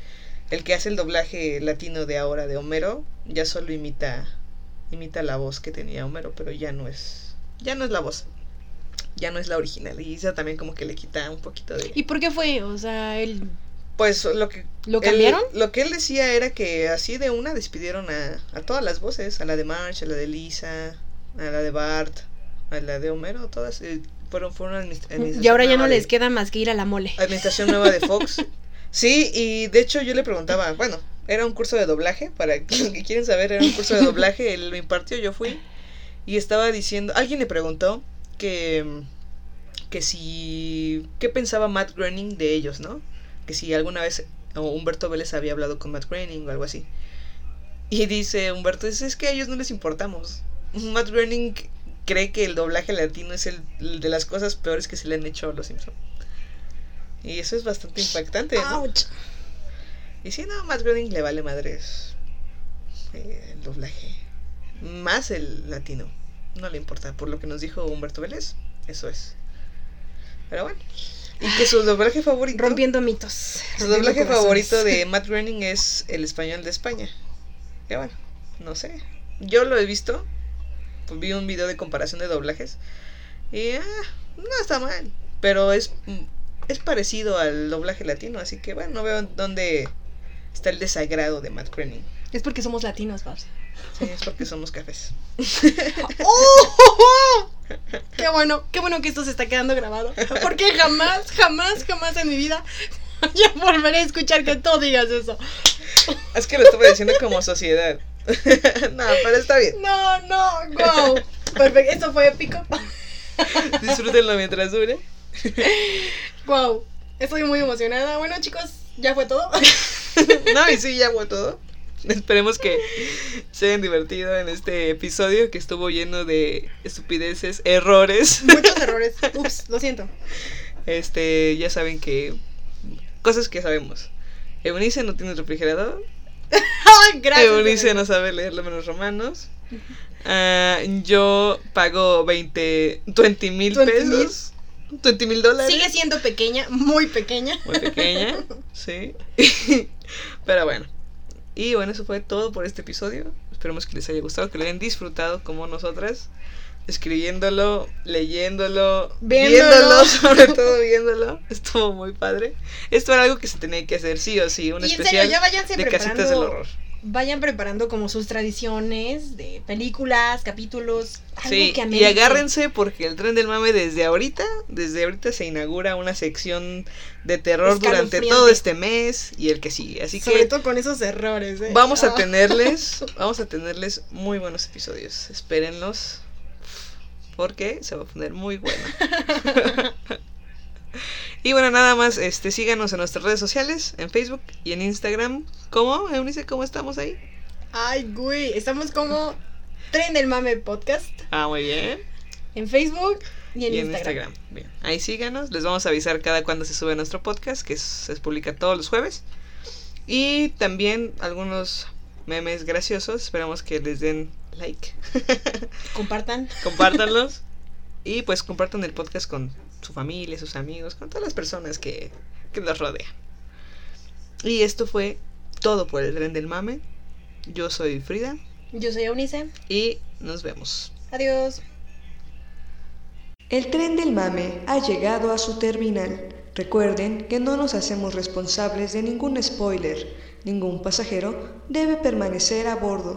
el que hace el doblaje latino de ahora de Homero ya solo imita imita la voz que tenía Homero, pero ya no es ya no es la voz. Ya no es la original y eso también como que le quita un poquito de ¿Y por qué fue? O sea, él pues lo que ¿Lo él- cambiaron? lo que él decía era que así de una despidieron a, a todas las voces, a la de Marge, a la de Lisa, a la de Bart, a la de Homero, todas eh, fueron fueron administ- administración y ahora ya no de- les queda más que ir a la mole. administración nueva de Fox. Sí, y de hecho yo le preguntaba, bueno, era un curso de doblaje, para que que quieren saber, era un curso de doblaje, él lo impartió, yo fui, y estaba diciendo, alguien le preguntó que, que si, ¿qué pensaba Matt Groening de ellos, no? Que si alguna vez o Humberto Vélez había hablado con Matt Groening o algo así. Y dice Humberto, es, es que a ellos no les importamos. Matt Groening cree que el doblaje latino es el, el de las cosas peores que se le han hecho a los Simpsons. Y eso es bastante impactante, ¿no? Ouch. Y si no, Matt Groening le vale madres eh, el doblaje. Más el latino. No le importa. Por lo que nos dijo Humberto Vélez, eso es. Pero bueno. Y que su doblaje favorito. Rompiendo mitos. su doblaje favorito de Matt Groening es el español de España. Que bueno, no sé. Yo lo he visto. Pues vi un video de comparación de doblajes. Y ah, no está mal. Pero es, mm, es parecido al doblaje latino. Así que bueno, no veo dónde está el desagrado de Matt Groening. Es porque somos latinos, Babs. Sí, es porque somos cafés. ¡Oh! Qué bueno, qué bueno que esto se está quedando grabado. Porque jamás, jamás, jamás en mi vida voy a volver a escuchar que tú digas eso. Es que lo estuve diciendo como sociedad. no, pero está bien. No, no, wow. Perfecto, eso fue épico. Disfrútenlo mientras dure. Wow, estoy muy emocionada. Bueno, chicos, ya fue todo. No, y sí, ya fue todo. Esperemos que se hayan divertido en este episodio que estuvo lleno de estupideces, errores. Muchos errores. Ups, lo siento. Este, ya saben que cosas que sabemos. Eunice no tiene refrigerador. Gracias. Eunice no sabe leer los menos romanos. Ah, yo pago 20, 20 mil 20 mil. pesos. 20 mil dólares. Sigue siendo pequeña, muy pequeña. Muy pequeña, sí. Pero bueno. Y bueno, eso fue todo por este episodio. Esperemos que les haya gustado, que lo hayan disfrutado como nosotras. Escribiéndolo, leyéndolo, Viéndolo. viéndolo, sobre todo viéndolo. Estuvo muy padre. Esto era algo que se tenía que hacer sí o sí, un Y en serio, especial ya váyanse de casitas del horror. Vayan preparando como sus tradiciones de películas, capítulos, algo Sí, que y agárrense porque el tren del mame desde ahorita, desde ahorita se inaugura una sección de terror durante todo este mes y el que sigue. Así Sobre que todo con esos errores. ¿eh? Vamos a Ah. tenerles, vamos a tenerles muy buenos episodios. Espérenlos. Porque se va a poner muy bueno. y bueno, nada más, este, síganos en nuestras redes sociales, en Facebook y en Instagram. ¿Cómo? Eunice, ¿cómo estamos ahí? Ay, güey, estamos como Tren del Mame Podcast Ah, muy bien. en Facebook y en, y en Instagram. Instagram. Bien. Ahí síganos. Les vamos a avisar cada cuando se sube nuestro podcast, que se publica todos los jueves. Y también algunos memes graciosos. Esperamos que les den like. Compartan. compártanlos y pues compartan el podcast con su familia, sus amigos, con todas las personas que, que los rodean. Y esto fue todo por el tren del mame. Yo soy Frida Yo soy Eunice. y nos vemos. Adiós. El tren del mame ha llegado a su terminal. Recuerden que no nos hacemos responsables de ningún spoiler. Ningún pasajero debe permanecer a bordo.